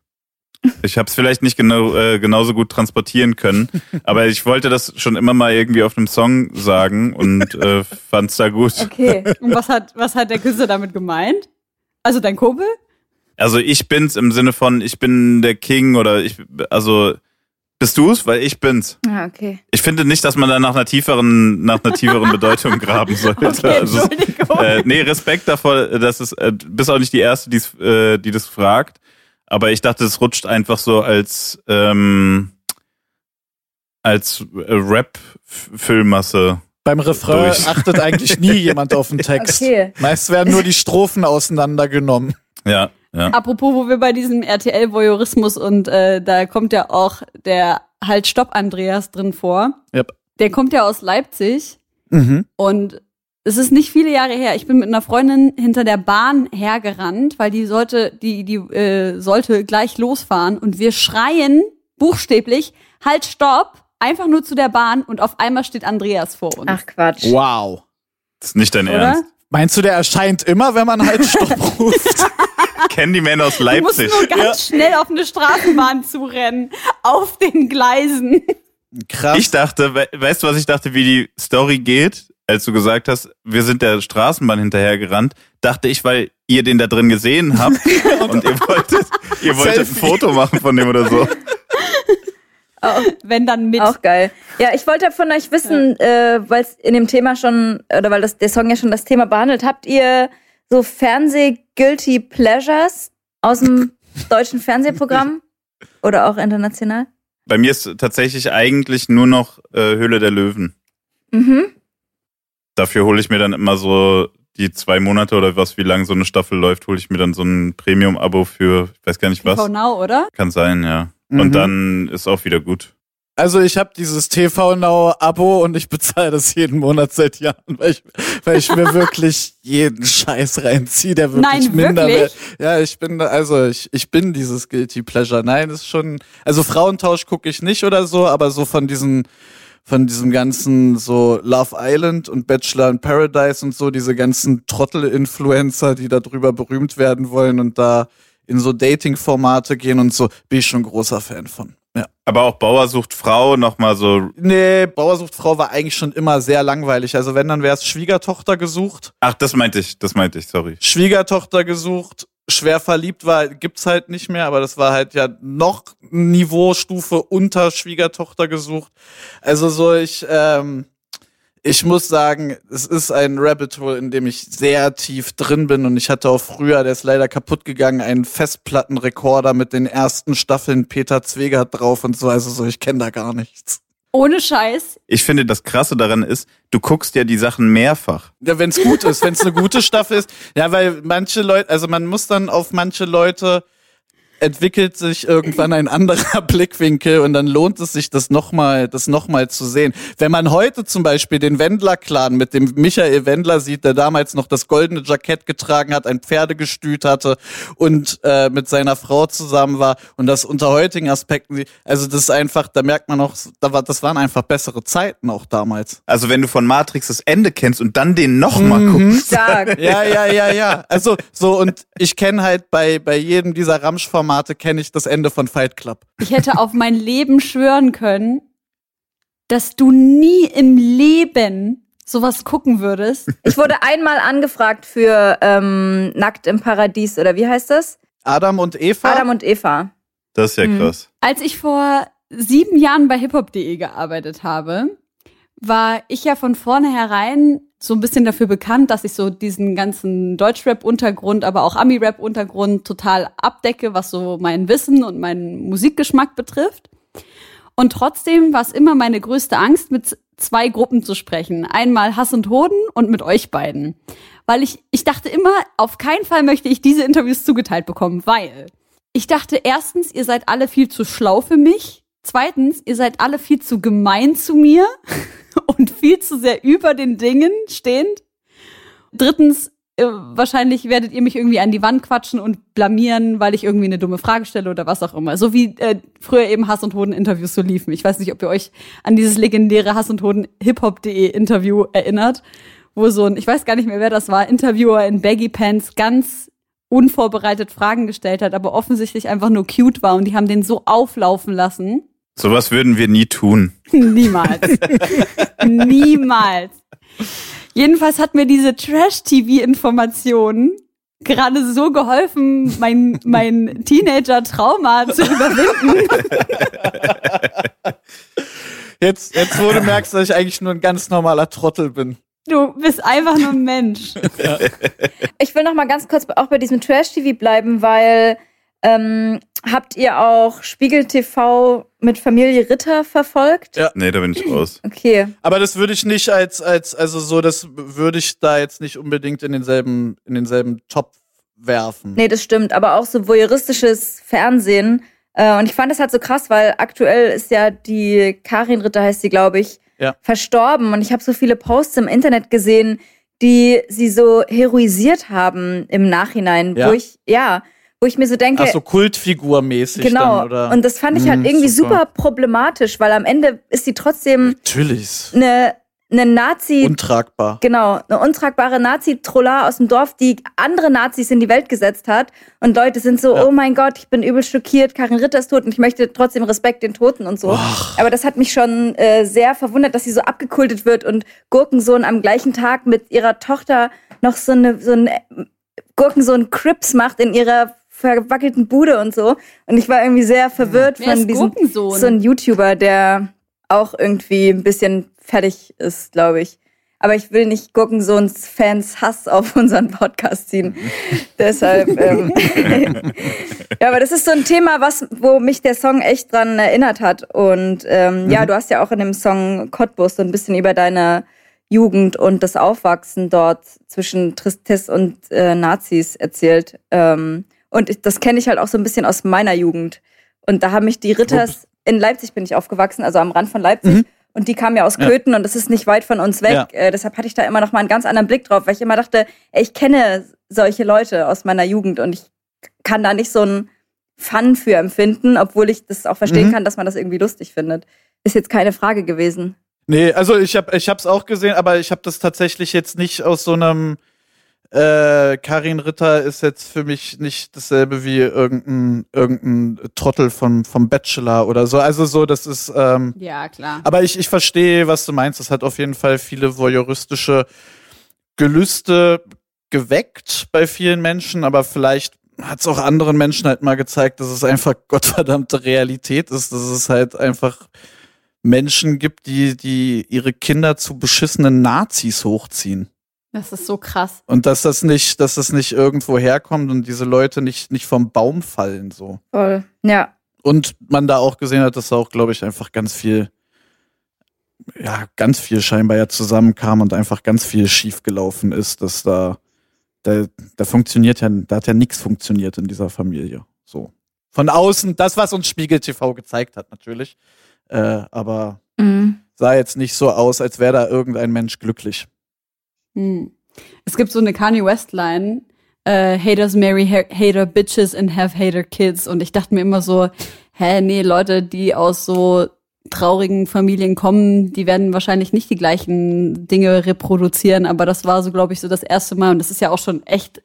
Ich habe es vielleicht nicht genau, äh, genauso gut transportieren können, <laughs> aber ich wollte das schon immer mal irgendwie auf einem Song sagen und äh, <laughs> fand's da gut.
okay.
Und was hat, was hat der Küsse damit gemeint? Also dein Kumpel?
Also ich bin's im Sinne von, ich bin der King oder ich, also bist du's? Weil ich bin's.
Ja, okay.
Ich finde nicht, dass man da nach einer tieferen, nach einer tieferen <laughs> Bedeutung graben sollte.
Okay,
also, äh, nee, Respekt davor, dass es, äh, bist auch nicht die Erste, äh, die das fragt. Aber ich dachte, es rutscht einfach so als, ähm, als äh, Rap-Füllmasse.
Beim Refrain
Durch.
achtet eigentlich nie <laughs> jemand auf den Text.
Okay.
Meist werden nur die Strophen auseinandergenommen.
Ja, ja.
Apropos, wo wir bei diesem RTL-Voyeurismus und äh, da kommt ja auch der Halt Stopp Andreas drin vor.
Yep.
Der kommt ja aus Leipzig
Mhm.
und es ist nicht viele Jahre her. Ich bin mit einer Freundin hinter der Bahn hergerannt, weil die sollte, die, die äh, sollte gleich losfahren und wir schreien buchstäblich Halt Stopp, einfach nur zu der Bahn und auf einmal steht Andreas vor uns.
Ach Quatsch.
Wow.
Das ist nicht dein
Oder?
Ernst.
Meinst du, der erscheint immer, wenn man halt Stopp ruft? <laughs> <laughs>
Candyman aus
Du musst
Leipzig.
nur ganz schnell auf eine Straßenbahn zurennen, auf den Gleisen.
Krass.
Ich dachte, we weißt du, was ich dachte, wie die Story geht? Als du gesagt hast, wir sind der Straßenbahn hinterhergerannt, dachte ich, weil ihr den da drin gesehen habt <laughs> und ihr wolltet, ihr <laughs> wolltet ein. Foto machen von dem oder so.
Wenn dann mit.
Auch geil. Ja, ich wollte von euch wissen, äh, weil es in dem Thema schon, oder weil das, der Song ja schon das Thema behandelt, habt ihr so Fernseh-Guilty Pleasures aus dem <laughs> deutschen Fernsehprogramm? Oder auch international?
Bei mir ist tatsächlich eigentlich nur noch äh, Höhle der Löwen.
Mhm.
Dafür hole ich mir dann immer so die zwei Monate oder was, wie lang so eine Staffel läuft, hole ich mir dann so ein Premium-Abo für, ich weiß gar nicht was.
TV Now, oder?
Kann sein, ja.
Mhm.
Und dann ist auch wieder gut.
Also ich habe dieses TV Now Abo und ich bezahle das jeden Monat seit Jahren, weil ich, weil ich mir <laughs> wirklich jeden Scheiß reinziehe, der wirklich
Nein,
minder
wirklich?
Ja, ich bin also ich, ich bin dieses Guilty Pleasure. Nein, ist schon also Frauentausch gucke ich nicht oder so, aber so von diesen von diesem ganzen so Love Island und Bachelor in Paradise und so diese ganzen Trottel-Influencer, die da drüber berühmt werden wollen und da in so Dating-Formate gehen und so, bin ich schon großer Fan von. Ja.
Aber auch Bauer sucht Frau nochmal so.
Nee, Bauersuchtfrau war eigentlich schon immer sehr langweilig. Also wenn, dann wäre es Schwiegertochter gesucht.
Ach, das meinte ich, das meinte ich, sorry.
Schwiegertochter gesucht. Schwer verliebt war, gibt's halt nicht mehr, aber das war halt ja noch Niveaustufe unter Schwiegertochter gesucht. Also so ich, ähm, ich muss sagen, es ist ein Rabbit Hole, in dem ich sehr tief drin bin und ich hatte auch früher, der ist leider kaputt gegangen, einen Festplattenrekorder mit den ersten Staffeln Peter Zwegert drauf und so, also so, ich kenne da gar nichts.
Ohne Scheiß.
Ich finde, das Krasse daran ist, du guckst ja die Sachen mehrfach.
Ja, wenn es gut ist, wenn es eine gute Staffel ist. Ja, weil manche Leute, also man muss dann auf manche Leute entwickelt sich irgendwann ein anderer <laughs> Blickwinkel und dann lohnt es sich, das nochmal, das nochmal zu sehen. Wenn man heute zum Beispiel den Wendler-Clan mit dem Michael Wendler sieht, der damals noch das goldene Jackett getragen hat, ein Pferdegestüt hatte und äh, mit seiner Frau zusammen war und das unter heutigen Aspekten, sieht, also das ist einfach, da merkt man auch, da war, das waren einfach bessere Zeiten auch damals.
Also wenn du von Matrix das Ende kennst und dann den nochmal guckst.
Stark.
Ja, ja, ja, ja. Also so und ich kenne halt bei bei jedem dieser Ramsch-Formate kenne ich das Ende von Fight Club.
Ich hätte auf mein Leben schwören können, dass du nie im Leben sowas gucken würdest.
Ich wurde einmal angefragt für ähm, Nackt im Paradies oder wie heißt das?
Adam und Eva.
Adam und Eva.
Das ist ja
Mhm.
krass.
Als ich vor sieben Jahren bei hiphop.de gearbeitet habe, war ich ja von vornherein so ein bisschen dafür bekannt, dass ich so diesen ganzen Deutschrap-Untergrund, aber auch Ami-Rap-Untergrund total abdecke, was so mein Wissen und meinen Musikgeschmack betrifft. Und trotzdem war es immer meine größte Angst, mit zwei Gruppen zu sprechen. Einmal Hass und Hoden und mit euch beiden. Weil ich, ich dachte immer, auf keinen Fall möchte ich diese Interviews zugeteilt bekommen, weil ich dachte erstens, ihr seid alle viel zu schlau für mich. Zweitens, ihr seid alle viel zu gemein zu mir <laughs> und viel zu sehr über den Dingen stehend. Drittens, äh, wahrscheinlich werdet ihr mich irgendwie an die Wand quatschen und blamieren, weil ich irgendwie eine dumme Frage stelle oder was auch immer. So wie äh, früher eben Hass und Hoden Interviews so liefen. Ich weiß nicht, ob ihr euch an dieses legendäre Hass und Hoden hiphop.de Interview erinnert, wo so ein, ich weiß gar nicht mehr, wer das war, Interviewer in Baggy Pants ganz unvorbereitet Fragen gestellt hat, aber offensichtlich einfach nur cute war und die haben den so auflaufen lassen.
Sowas würden wir nie tun. <laughs>
Niemals. <laughs> Niemals. Jedenfalls hat mir diese Trash-TV-Information gerade so geholfen, mein, mein Teenager-Trauma zu überwinden. <laughs>
Jetzt, jetzt wo du merkst, dass ich eigentlich nur ein ganz normaler Trottel bin.
Du bist einfach nur ein Mensch.
Ich will noch mal ganz kurz auch bei diesem Trash-TV bleiben, weil ähm, habt ihr auch Spiegel TV mit Familie Ritter verfolgt?
Ja.
Nee, da bin ich raus. <clears throat>
Okay.
Aber das würde ich nicht als, als, also so, das würde ich da jetzt nicht unbedingt in denselben, in denselben Topf werfen.
Nee, das stimmt. Aber auch so voyeuristisches Fernsehen. Äh, und ich fand das halt so krass, weil aktuell ist ja die Karin Ritter, heißt sie, glaube ich,
Ja.
verstorben. Und ich habe so viele Posts im Internet gesehen, die sie so heroisiert haben im Nachhinein,
Ja.
wo ich, ja, wo ich mir so denke,
Ach so, Kultfigurmäßig
genau.
dann, oder?
Und das fand ich halt
Hm,
irgendwie
super.
super problematisch, weil am Ende ist sie trotzdem
Natürlich.
eine, eine Nazi,
Untragbar.
genau, eine untragbare Nazi-Troller aus dem Dorf, die andere Nazis in die Welt gesetzt hat. Und Leute sind so,
Ja.
oh mein Gott, ich bin übel schockiert, Karin Ritter ist tot und ich möchte trotzdem Respekt den Toten und so. Aber das hat mich schon äh, sehr verwundert, dass sie so abgekultet wird und Gurkensohn am gleichen Tag mit ihrer Tochter noch so eine, so ein Gurkensohn Crips macht in ihrer verwackelten Bude und so. Und ich war irgendwie sehr verwirrt
Wer
von diesem so ein YouTuber, der auch irgendwie ein bisschen fertig ist, glaube ich. Aber ich will nicht Gurkensohns Fans Hass auf unseren Podcast ziehen. <laughs> Deshalb. Ähm, <laughs> ja, aber das ist so ein Thema, was, wo mich der Song echt dran erinnert hat. Und ähm, ja, du hast ja auch in dem Song Cottbus so ein bisschen über deine Jugend und das Aufwachsen dort zwischen Tristesse und äh, Nazis erzählt. Ähm, und ich, das kenne ich halt auch so ein bisschen aus meiner Jugend. Und da haben mich die Ritters, in Leipzig bin ich aufgewachsen, also am Rand von Leipzig. Und die kamen ja aus
Ja.
Köthen und das ist nicht weit von uns weg.
Ja.
Äh, deshalb hatte ich da immer noch mal einen ganz anderen Blick drauf, weil ich immer dachte, ey, ich kenne solche Leute aus meiner Jugend und ich kann da nicht so einen Fun für empfinden, obwohl ich das auch verstehen
Mhm.
kann, dass man das irgendwie lustig findet. Ist jetzt keine Frage gewesen.
Nee, also ich habe ich hab's auch gesehen, aber ich habe das tatsächlich jetzt nicht aus so einem äh, Karin Ritter ist jetzt für mich nicht dasselbe wie irgendein, irgendein Trottel vom, vom Bachelor oder so. Also so, das ist, ähm,
Ja, klar.
aber ich, ich verstehe, was du meinst. Das hat auf jeden Fall viele voyeuristische Gelüste geweckt bei vielen Menschen, aber vielleicht hat es auch anderen Menschen halt mal gezeigt, dass es einfach <laughs> gottverdammte Realität ist, dass es halt einfach Menschen gibt, die, die ihre Kinder zu beschissenen Nazis hochziehen.
Das ist so krass.
Und dass das nicht, dass das nicht irgendwo herkommt und diese Leute nicht, nicht vom Baum fallen, so.
Voll. Ja.
Und man da auch gesehen hat, dass da auch, glaube ich, einfach ganz viel, ja, ganz viel scheinbar ja zusammenkam und einfach ganz viel schiefgelaufen ist, dass da, da, da funktioniert ja, da hat ja nichts funktioniert in dieser Familie. So. Von außen, das, was uns Spiegel TV gezeigt hat, natürlich. Äh, aber
Mhm.
sah jetzt nicht so aus, als wäre da irgendein Mensch glücklich.
Hm. Es gibt so eine Kanye West Line, äh, Haters marry ha hater bitches and have hater kids. Und ich dachte mir immer so, hä, nee, Leute, die aus so traurigen Familien kommen, die werden wahrscheinlich nicht die gleichen Dinge reproduzieren. Aber das war so, glaube ich, so das erste Mal. Und das ist ja auch schon echt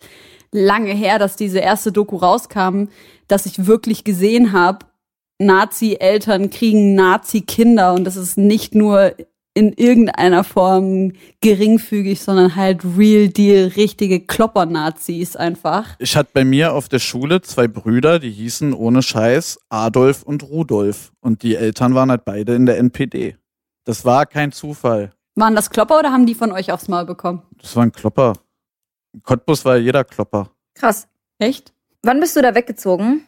lange her, dass diese erste Doku rauskam, dass ich wirklich gesehen habe, Nazi-Eltern kriegen Nazi-Kinder und das ist nicht nur in irgendeiner Form geringfügig, sondern halt real deal, richtige Klopper-Nazis einfach.
Ich hatte bei mir auf der Schule zwei Brüder, die hießen ohne Scheiß Adolf und Rudolf. Und die Eltern waren halt beide in der NPD. Das war kein Zufall.
Waren das Klopper oder haben die von euch aufs Maul bekommen?
Das war ein Klopper. In Cottbus war jeder Klopper.
Krass.
Echt?
Wann bist du da weggezogen?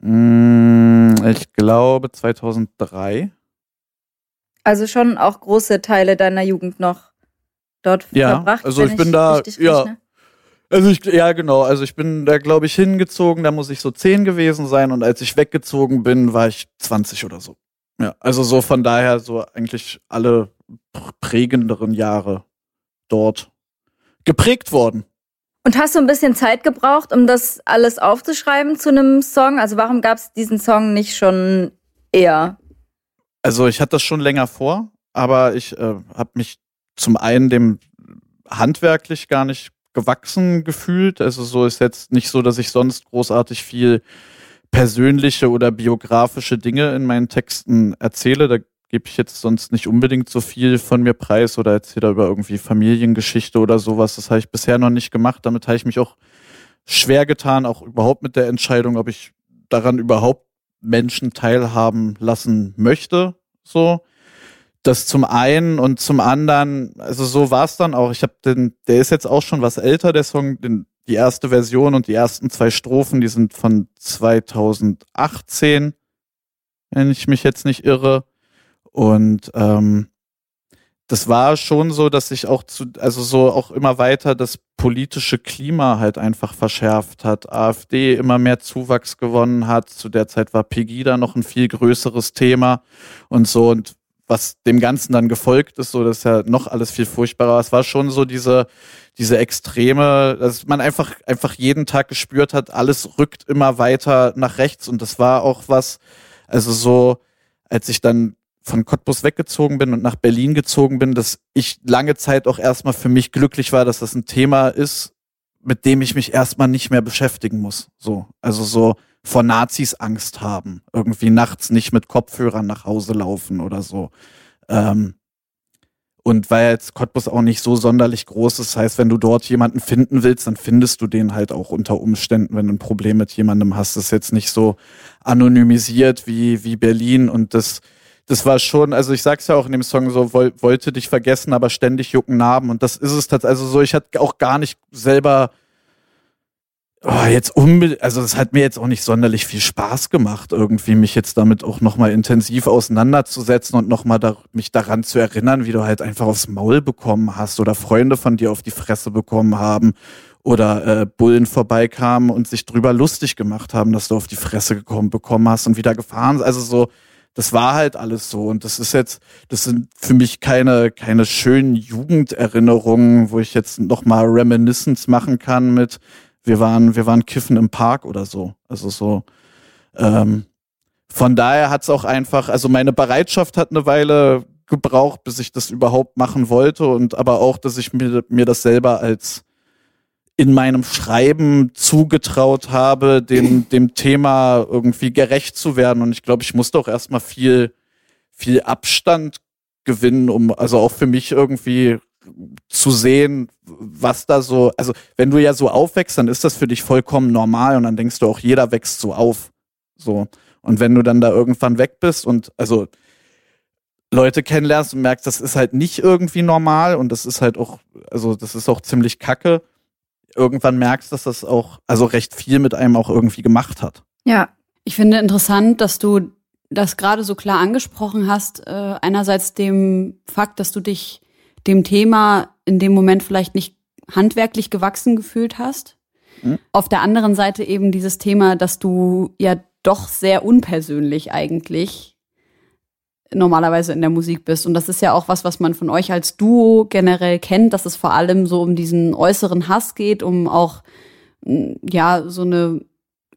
Mm, Ich glaube 2003.
Also schon auch große Teile deiner Jugend noch dort
Ja,
verbracht.
also ich bin da-
richtig
ja.
rechne.
Also ich, ja genau, also ich bin da glaube ich hingezogen, da muss ich so 10 gewesen sein und als ich weggezogen bin, war ich 20 oder so. Ja, also so von daher so eigentlich alle pr- prägenderen Jahre dort geprägt worden.
Und hast du ein bisschen Zeit gebraucht, um das alles aufzuschreiben zu einem Song? Also warum gab es diesen Song nicht schon eher?
Also ich hatte das schon länger vor, aber ich äh, habe mich zum einen dem handwerklich gar nicht gewachsen gefühlt. Also so ist jetzt nicht so, dass ich sonst großartig viel persönliche oder biografische Dinge in meinen Texten erzähle. Da gebe ich jetzt sonst nicht unbedingt so viel von mir preis oder erzähle da über irgendwie Familiengeschichte oder sowas. Das habe ich bisher noch nicht gemacht. Damit habe ich mich auch schwer getan, auch überhaupt mit der Entscheidung, ob ich daran überhaupt Menschen teilhaben lassen möchte. So. Das zum einen und zum anderen, also so war es dann auch. Ich habe den, der ist jetzt auch schon was älter, der Song, den, die erste Version und die ersten zwei Strophen, die sind von 2018, wenn ich mich jetzt nicht irre. Und ähm, das war schon so, dass sich auch zu, also so auch immer weiter das politische Klima halt einfach verschärft hat. AfD immer mehr Zuwachs gewonnen hat. Zu der Zeit war Pegida noch ein viel größeres Thema und so. Und was dem Ganzen dann gefolgt ist, so das ist ja noch alles viel furchtbarer. Es war schon so diese, diese Extreme, dass man einfach, einfach jeden Tag gespürt hat, alles rückt immer weiter nach rechts. Und das war auch was, also so, als ich dann von Cottbus weggezogen bin und nach Berlin gezogen bin, dass ich lange Zeit auch erstmal für mich glücklich war, dass das ein Thema ist, mit dem ich mich erstmal nicht mehr beschäftigen muss. So, also so vor Nazis Angst haben, irgendwie nachts nicht mit Kopfhörern nach Hause laufen oder so. Ähm, und weil jetzt Cottbus auch nicht so sonderlich groß ist, heißt, wenn du dort jemanden finden willst, dann findest du den halt auch unter Umständen, wenn du ein Problem mit jemandem hast. Das ist jetzt nicht so anonymisiert wie, wie Berlin und das, das war schon, also ich sag's ja auch in dem Song so, woll, wollte dich vergessen, aber ständig jucken Narben. Und das ist es tatsächlich, also so, ich hatte auch gar nicht selber, oh, jetzt unbedingt, also es hat mir jetzt auch nicht sonderlich viel Spaß gemacht, irgendwie mich jetzt damit auch nochmal intensiv auseinanderzusetzen und nochmal da, mich daran zu erinnern, wie du halt einfach aufs Maul bekommen hast oder Freunde von dir auf die Fresse bekommen haben oder äh, Bullen vorbeikamen und sich drüber lustig gemacht haben, dass du auf die Fresse gekommen bekommen hast und wieder gefahren. Also so, das war halt alles so. Und das ist jetzt, das sind für mich keine, keine schönen Jugenderinnerungen, wo ich jetzt nochmal Reminiscence machen kann mit, wir waren, wir waren kiffen im Park oder so. Also so, ähm, von daher hat's auch einfach, also meine Bereitschaft hat eine Weile gebraucht, bis ich das überhaupt machen wollte und aber auch, dass ich mir, mir das selber als in meinem Schreiben zugetraut habe, dem, dem Thema irgendwie gerecht zu werden. Und ich glaube, ich musste auch erstmal viel, viel Abstand gewinnen, um also auch für mich irgendwie zu sehen, was da so, also wenn du ja so aufwächst, dann ist das für dich vollkommen normal und dann denkst du auch, jeder wächst so auf. So. Und wenn du dann da irgendwann weg bist und also Leute kennenlernst und merkst, das ist halt nicht irgendwie normal und das ist halt auch, also das ist auch ziemlich kacke, irgendwann merkst, dass das auch, also recht viel mit einem auch irgendwie gemacht hat.
Ja.
Ich finde interessant, dass du das gerade so klar angesprochen hast. Äh, einerseits dem Fakt, dass du dich dem Thema in dem Moment vielleicht nicht handwerklich gewachsen gefühlt hast.
Mhm.
Auf der anderen Seite eben dieses Thema, dass du ja doch sehr unpersönlich eigentlich normalerweise in der Musik bist. Und das ist ja auch was, was man von euch als Duo generell kennt, dass es vor allem so um diesen äußeren Hass geht, um auch, mm, ja, so eine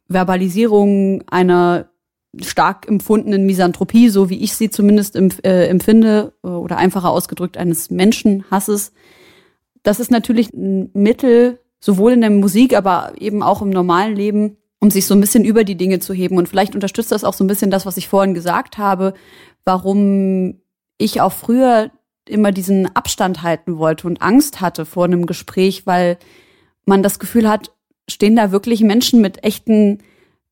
Verbalisierung einer stark empfundenen Misanthropie, so wie ich sie zumindest äh, empfinde, äh, oder einfacher ausgedrückt eines Menschenhasses. Das ist natürlich ein Mittel, sowohl in der Musik, aber eben auch im normalen Leben, um sich so ein bisschen über die Dinge zu heben. Und vielleicht unterstützt das auch so ein bisschen das, was ich vorhin gesagt habe, warum ich auch früher immer diesen Abstand halten wollte und Angst hatte vor einem Gespräch, weil man das Gefühl hat, stehen da wirklich Menschen mit echten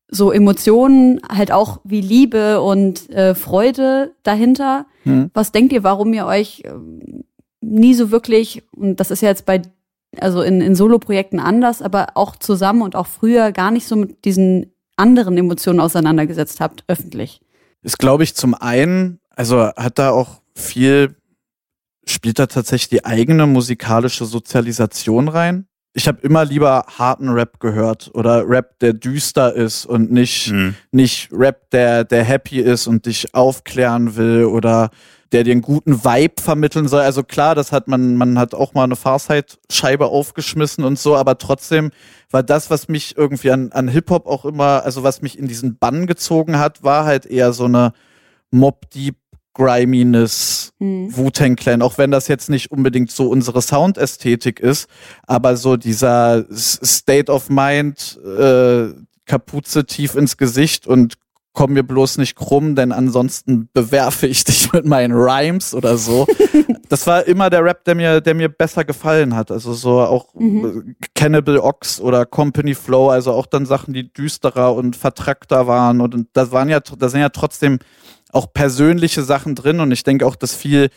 so Emotionen, halt auch wie Liebe und äh, Freude dahinter.
Hm.
Was denkt ihr, warum ihr euch ähm, nie so wirklich, und das ist ja jetzt bei, also in, in Solo-Projekten anders, aber auch zusammen und auch früher gar nicht so mit diesen anderen Emotionen auseinandergesetzt habt, öffentlich?
Ist, glaube ich, zum einen, also hat da auch viel, spielt da tatsächlich die eigene musikalische Sozialisation rein. Ich habe immer lieber harten Rap gehört oder Rap, der düster ist und nicht,
Hm.
nicht Rap, der, der happy ist und dich aufklären will oder der dir einen guten Vibe vermitteln soll. Also klar, das hat man, man hat auch mal eine Farsight-Scheibe aufgeschmissen und so, aber trotzdem war das, was mich irgendwie an, an Hip-Hop auch immer, also was mich in diesen Bann gezogen hat, war halt eher so eine Mob Deep Griminess,
Hm.
Wu-Tang Clan, auch wenn das jetzt nicht unbedingt so unsere Soundästhetik ist, aber so dieser State of Mind, äh, Kapuze tief ins Gesicht und komm mir bloß nicht krumm, denn ansonsten bewerfe ich dich mit meinen Rhymes oder so. <laughs> das war immer der Rap, der mir, der mir besser gefallen hat. Also so auch
Mhm.
äh, Cannibal Ox oder Company Flow, also auch dann Sachen, die düsterer und vertrackter waren. Und, und das waren ja, da sind ja trotzdem auch persönliche Sachen drin. Und ich denke auch, dass viel,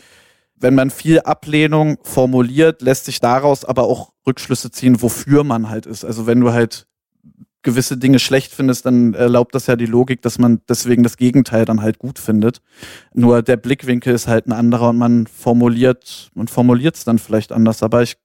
wenn man viel Ablehnung formuliert, lässt sich daraus aber auch Rückschlüsse ziehen, wofür man halt ist. Also wenn du halt gewisse Dinge schlecht findest, dann erlaubt das ja die Logik, dass man deswegen das Gegenteil dann halt gut findet. Nur der Blickwinkel ist halt ein anderer und man formuliert, man formuliert es dann vielleicht anders. Aber ich,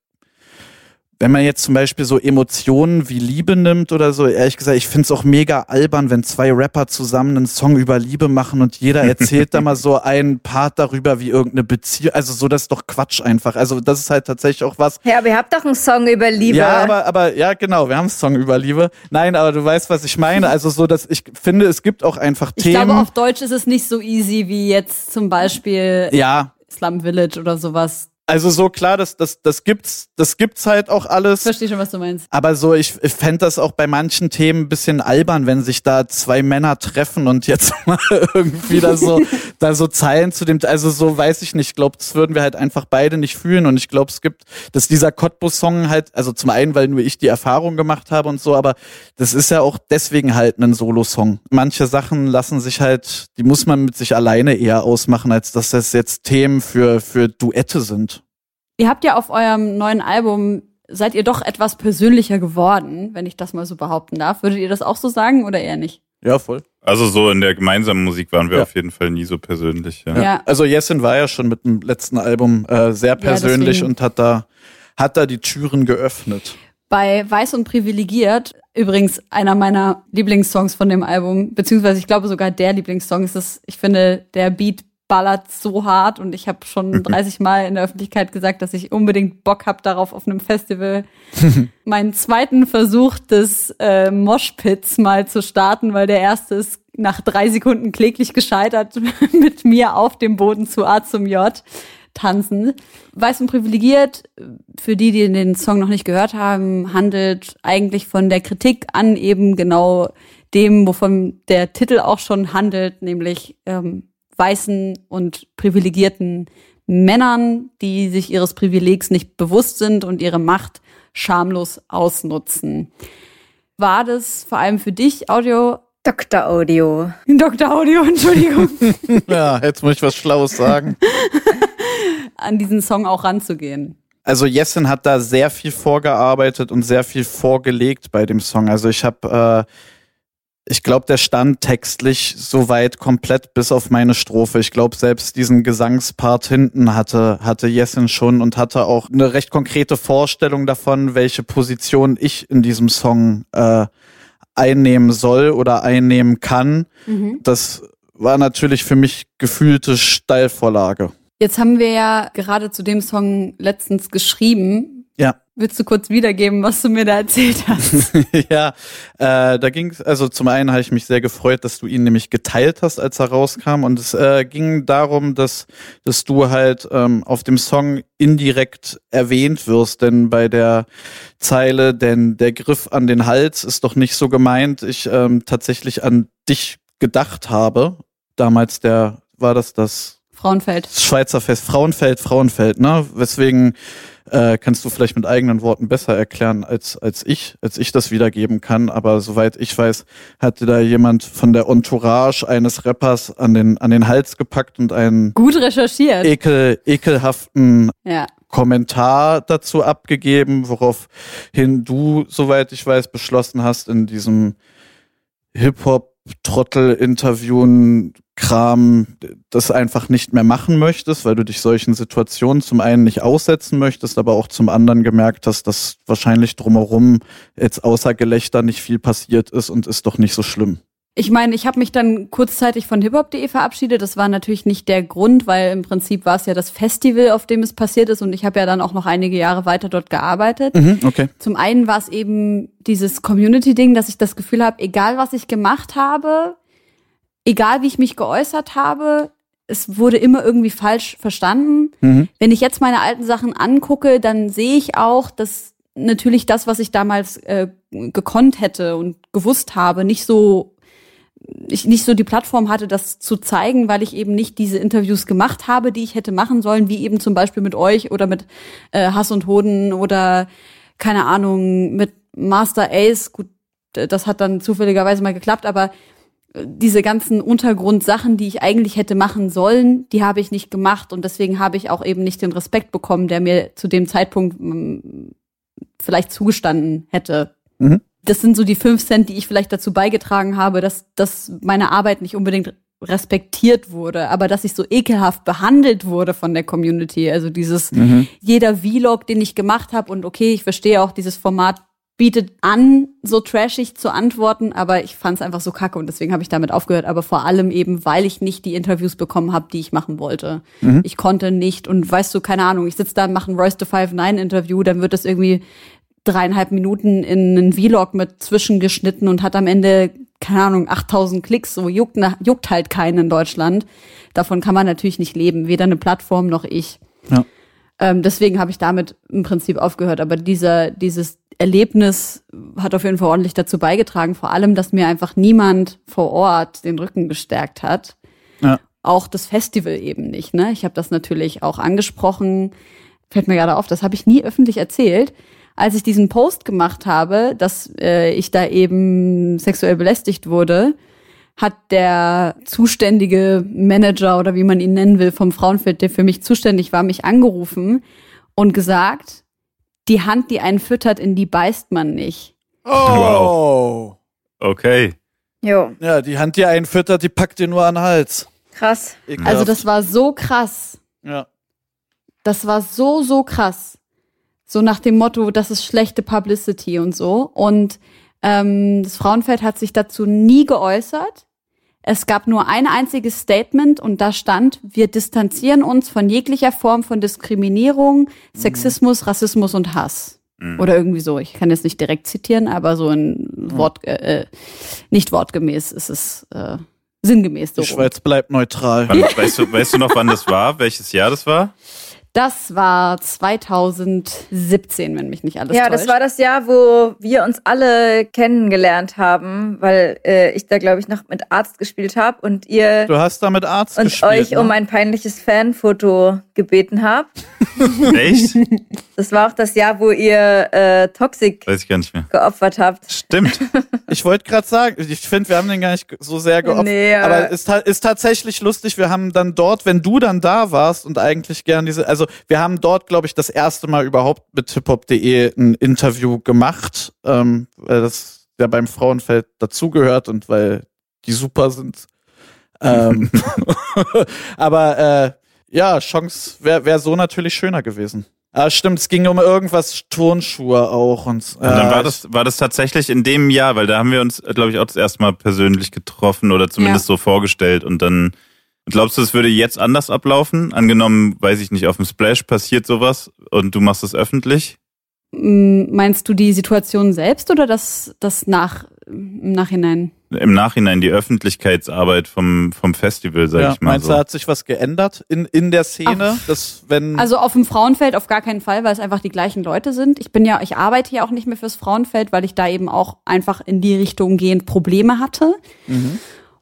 wenn man jetzt zum Beispiel so Emotionen wie Liebe nimmt oder so, ehrlich gesagt, ich find's auch mega albern, wenn zwei Rapper zusammen einen Song über Liebe machen und jeder erzählt da mal so einen Part darüber, wie irgendeine Beziehung, also so, das ist doch Quatsch einfach. Also das ist halt tatsächlich auch was,
Ja, aber ihr habt doch einen Song über Liebe.
ja, aber, aber, ja, genau, wir haben einen Song über Liebe. Nein, aber du weißt, was ich meine. Also so, dass ich finde, es gibt auch einfach
Ich
Themen.
glaube, auf Deutsch ist es nicht so easy wie jetzt zum Beispiel
ja,
Slum Village oder sowas.
Also so klar, das, das, das gibt's, das gibt's halt auch alles.
Verstehe schon, was du meinst.
Aber so, ich, ich fände das auch bei manchen Themen ein bisschen albern, wenn sich da zwei Männer treffen und jetzt <laughs> mal irgendwie da so, <laughs> da so Zeilen zu dem, also so weiß ich nicht, ich glaube, das würden wir halt einfach beide nicht fühlen und ich glaube, es gibt, dass dieser Cottbus-Song halt, also zum einen, weil nur ich die Erfahrung gemacht habe und so, aber das ist ja auch deswegen halt ein Solo-Song. Manche Sachen lassen sich halt, die muss man mit sich alleine eher ausmachen, als dass das jetzt Themen für, für Duette sind.
Ihr habt ja auf eurem neuen Album, seid ihr doch etwas persönlicher geworden, wenn ich das mal so behaupten darf. Würdet ihr das auch so sagen oder eher nicht?
Ja, voll.
Also so in der gemeinsamen Musik waren wir
Ja.
auf jeden Fall nie so persönlich. Ja.
Ja.
Also Jessin war ja schon mit dem letzten Album äh, sehr persönlich
deswegen.
und hat da hat da die Türen geöffnet.
Bei Weiß und Privilegiert, übrigens einer meiner Lieblingssongs von dem Album, beziehungsweise ich glaube sogar der Lieblingssong ist es, ich finde, der Beat ballert so hart und ich habe schon <laughs> 30 Mal in der Öffentlichkeit gesagt, dass ich unbedingt Bock habe darauf auf einem Festival <laughs> meinen zweiten Versuch des äh, Moshpits mal zu starten, weil der erste ist nach drei Sekunden kläglich gescheitert <laughs> mit mir auf dem Boden zu A zum J tanzen. Weiß und privilegiert, für die, die den Song noch nicht gehört haben, handelt eigentlich von der Kritik an eben genau dem, wovon der Titel auch schon handelt, nämlich ähm, weißen und privilegierten Männern, die sich ihres Privilegs nicht bewusst sind und ihre Macht schamlos ausnutzen. War das vor allem für dich, Audio,
Dr. Audio. <laughs>
Dr. Audio, Entschuldigung, <laughs>
Ja, jetzt muss ich was Schlaues sagen. <laughs>
an diesen Song auch ranzugehen?
Also Jessin hat da sehr viel vorgearbeitet und sehr viel vorgelegt bei dem Song. Also ich habe, äh, ich glaube, der stand textlich soweit komplett bis auf meine Strophe. Ich glaube, selbst diesen Gesangspart hinten hatte, hatte Jessin schon und hatte auch eine recht konkrete Vorstellung davon, welche Position ich in diesem Song äh, einnehmen soll oder einnehmen kann. Das war natürlich für mich gefühlte Steilvorlage.
Jetzt haben wir ja gerade zu dem Song letztens geschrieben. Willst du kurz wiedergeben, was du mir da erzählt hast? <laughs>
ja, äh, da ging also zum einen habe ich mich sehr gefreut, dass du ihn nämlich geteilt hast, als er rauskam. Und es äh, ging darum, dass, dass du halt ähm, auf dem Song indirekt erwähnt wirst, denn bei der Zeile, denn der Griff an den Hals ist doch nicht so gemeint, ich ähm, tatsächlich an dich gedacht habe. Damals der, war das das
Frauenfeld.
Schweizer Fest, Frauenfeld, Frauenfeld, ne? Weswegen äh, kannst du vielleicht mit eigenen Worten besser erklären als, als ich, als ich das wiedergeben kann. Aber soweit ich weiß, hatte da jemand von der Entourage eines Rappers an den, an den Hals gepackt und einen
Gut recherchiert.
ekel, ekelhaften
ja.
Kommentar dazu abgegeben, woraufhin du, soweit ich weiß, beschlossen hast, in diesem Hip-Hop-Trottel-Interviewen Kram das einfach nicht mehr machen möchtest, weil du dich solchen Situationen zum einen nicht aussetzen möchtest, aber auch zum anderen gemerkt hast, dass wahrscheinlich drumherum jetzt außer Gelächter nicht viel passiert ist und ist doch nicht so schlimm.
Ich meine, ich habe mich dann kurzzeitig von hiphop.de verabschiedet. Das war natürlich nicht der Grund, weil im Prinzip war es ja das Festival, auf dem es passiert ist. Und ich habe ja dann auch noch einige Jahre weiter dort gearbeitet.
Mhm, okay.
Zum einen war es eben dieses Community-Ding, dass ich das Gefühl habe, egal was ich gemacht habe, egal wie ich mich geäußert habe, es wurde immer irgendwie falsch verstanden.
Mhm.
Wenn ich jetzt meine alten Sachen angucke, dann sehe ich auch, dass natürlich das, was ich damals äh, gekonnt hätte und gewusst habe, nicht so ich nicht so die Plattform hatte, das zu zeigen, weil ich eben nicht diese Interviews gemacht habe, die ich hätte machen sollen, wie eben zum Beispiel mit euch oder mit äh, Hass und Hoden oder keine Ahnung mit Master Ace. Gut, das hat dann zufälligerweise mal geklappt, aber diese ganzen Untergrundsachen, die ich eigentlich hätte machen sollen, die habe ich nicht gemacht und deswegen habe ich auch eben nicht den Respekt bekommen, der mir zu dem Zeitpunkt mh, vielleicht zugestanden hätte.
Mhm.
Das sind so die fünf Cent, die ich vielleicht dazu beigetragen habe, dass, dass meine Arbeit nicht unbedingt respektiert wurde, aber dass ich so ekelhaft behandelt wurde von der Community. Also dieses
Mhm.
jeder Vlog, den ich gemacht habe und okay, ich verstehe auch dieses Format bietet an, so trashig zu antworten, aber ich fand es einfach so kacke und deswegen habe ich damit aufgehört. Aber vor allem eben, weil ich nicht die Interviews bekommen habe, die ich machen wollte. Ich konnte nicht und weißt du, keine Ahnung, ich sitze da und mache ein Royce to Five Nine Interview, dann wird das irgendwie dreieinhalb Minuten in einen Vlog mit zwischengeschnitten und hat am Ende, keine Ahnung, 8000 Klicks, so juckt, juckt halt keinen in Deutschland. Davon kann man natürlich nicht leben, weder eine Plattform noch ich.
Ja.
Ähm, deswegen habe ich damit im Prinzip aufgehört. Aber dieser, dieses Erlebnis hat auf jeden Fall ordentlich dazu beigetragen. Vor allem, dass mir einfach niemand vor Ort den Rücken gestärkt hat.
Ja.
Auch das Festival eben nicht. Ne? Ich habe das natürlich auch angesprochen. Fällt mir gerade auf, das habe ich nie öffentlich erzählt. Als ich diesen Post gemacht habe, dass äh, ich da eben sexuell belästigt wurde, hat der zuständige Manager oder wie man ihn nennen will vom Frauenfeld, der für mich zuständig war, mich angerufen und gesagt, die Hand, die einen füttert, in die beißt man nicht.
Oh.
Okay.
Jo,
Ja, die Hand, die einen füttert, die packt dir nur an den Hals.
krass.
Ekelhaft.
Also das war so krass.
ja.
Das war so, so krass. So nach dem Motto, das ist schlechte Publicity und so. Und ähm, das Frauenfeld hat sich dazu nie geäußert. Es gab nur ein einziges Statement und da stand, wir distanzieren uns von jeglicher Form von Diskriminierung, Sexismus, Rassismus und Hass. Oder irgendwie so. Ich kann jetzt nicht direkt zitieren, aber so ein Wort, äh, äh, nicht wortgemäß ist es äh, sinngemäß so.
Die. Schweiz bleibt neutral.
Wann, weißt, du, weißt du noch, wann das war? Welches Jahr das war?
Das war 2017, wenn mich nicht alles
Ja,
täuscht.
das war das Jahr, wo wir uns alle kennengelernt haben, weil äh, ich da, glaube ich, noch mit Arzt gespielt habe und ihr
Du hast da mit Arzt
und
gespielt.
euch
ne?
um ein peinliches Fanfoto gebeten habt. <laughs>
Echt?
Das war auch das Jahr, wo ihr äh, Toxic
Weiß ich gar nicht mehr.
geopfert habt.
Stimmt. <laughs>
Ich wollte gerade sagen, ich finde, wir haben den gar nicht so sehr geopfert.
Nee, aber-
aber es ist, ta- ist tatsächlich lustig, wir haben dann dort, wenn du dann da warst und eigentlich gern diese, also wir haben dort, glaube ich, das erste Mal überhaupt mit hiphop.de ein Interview gemacht, ähm, weil das ja beim Frauenfeld dazugehört und weil die super sind. Ähm, <laughs> <laughs> aber äh, ja, Chance wäre wär so natürlich schöner gewesen. Ah, stimmt, es ging um irgendwas Turnschuhe auch und,
Und dann
äh,
war das, war das tatsächlich in dem Jahr, weil da haben wir uns, glaube ich, auch das erste Mal persönlich getroffen oder zumindest so vorgestellt. Und dann glaubst du, es würde jetzt anders ablaufen? Angenommen, weiß ich nicht, auf dem Splash passiert sowas und du machst es öffentlich?
Meinst du die Situation selbst oder das, das nach, im Nachhinein?
Im Nachhinein die Öffentlichkeitsarbeit vom, vom Festival, sag
ja,
ich mal
meinst
so.
du, hat sich was geändert in, in der Szene? dass wenn
Also auf dem Frauenfeld auf gar keinen Fall, weil es einfach die gleichen Leute sind. Ich bin ja, ich arbeite ja auch nicht mehr fürs Frauenfeld, weil ich da eben auch einfach in die Richtung gehend Probleme hatte.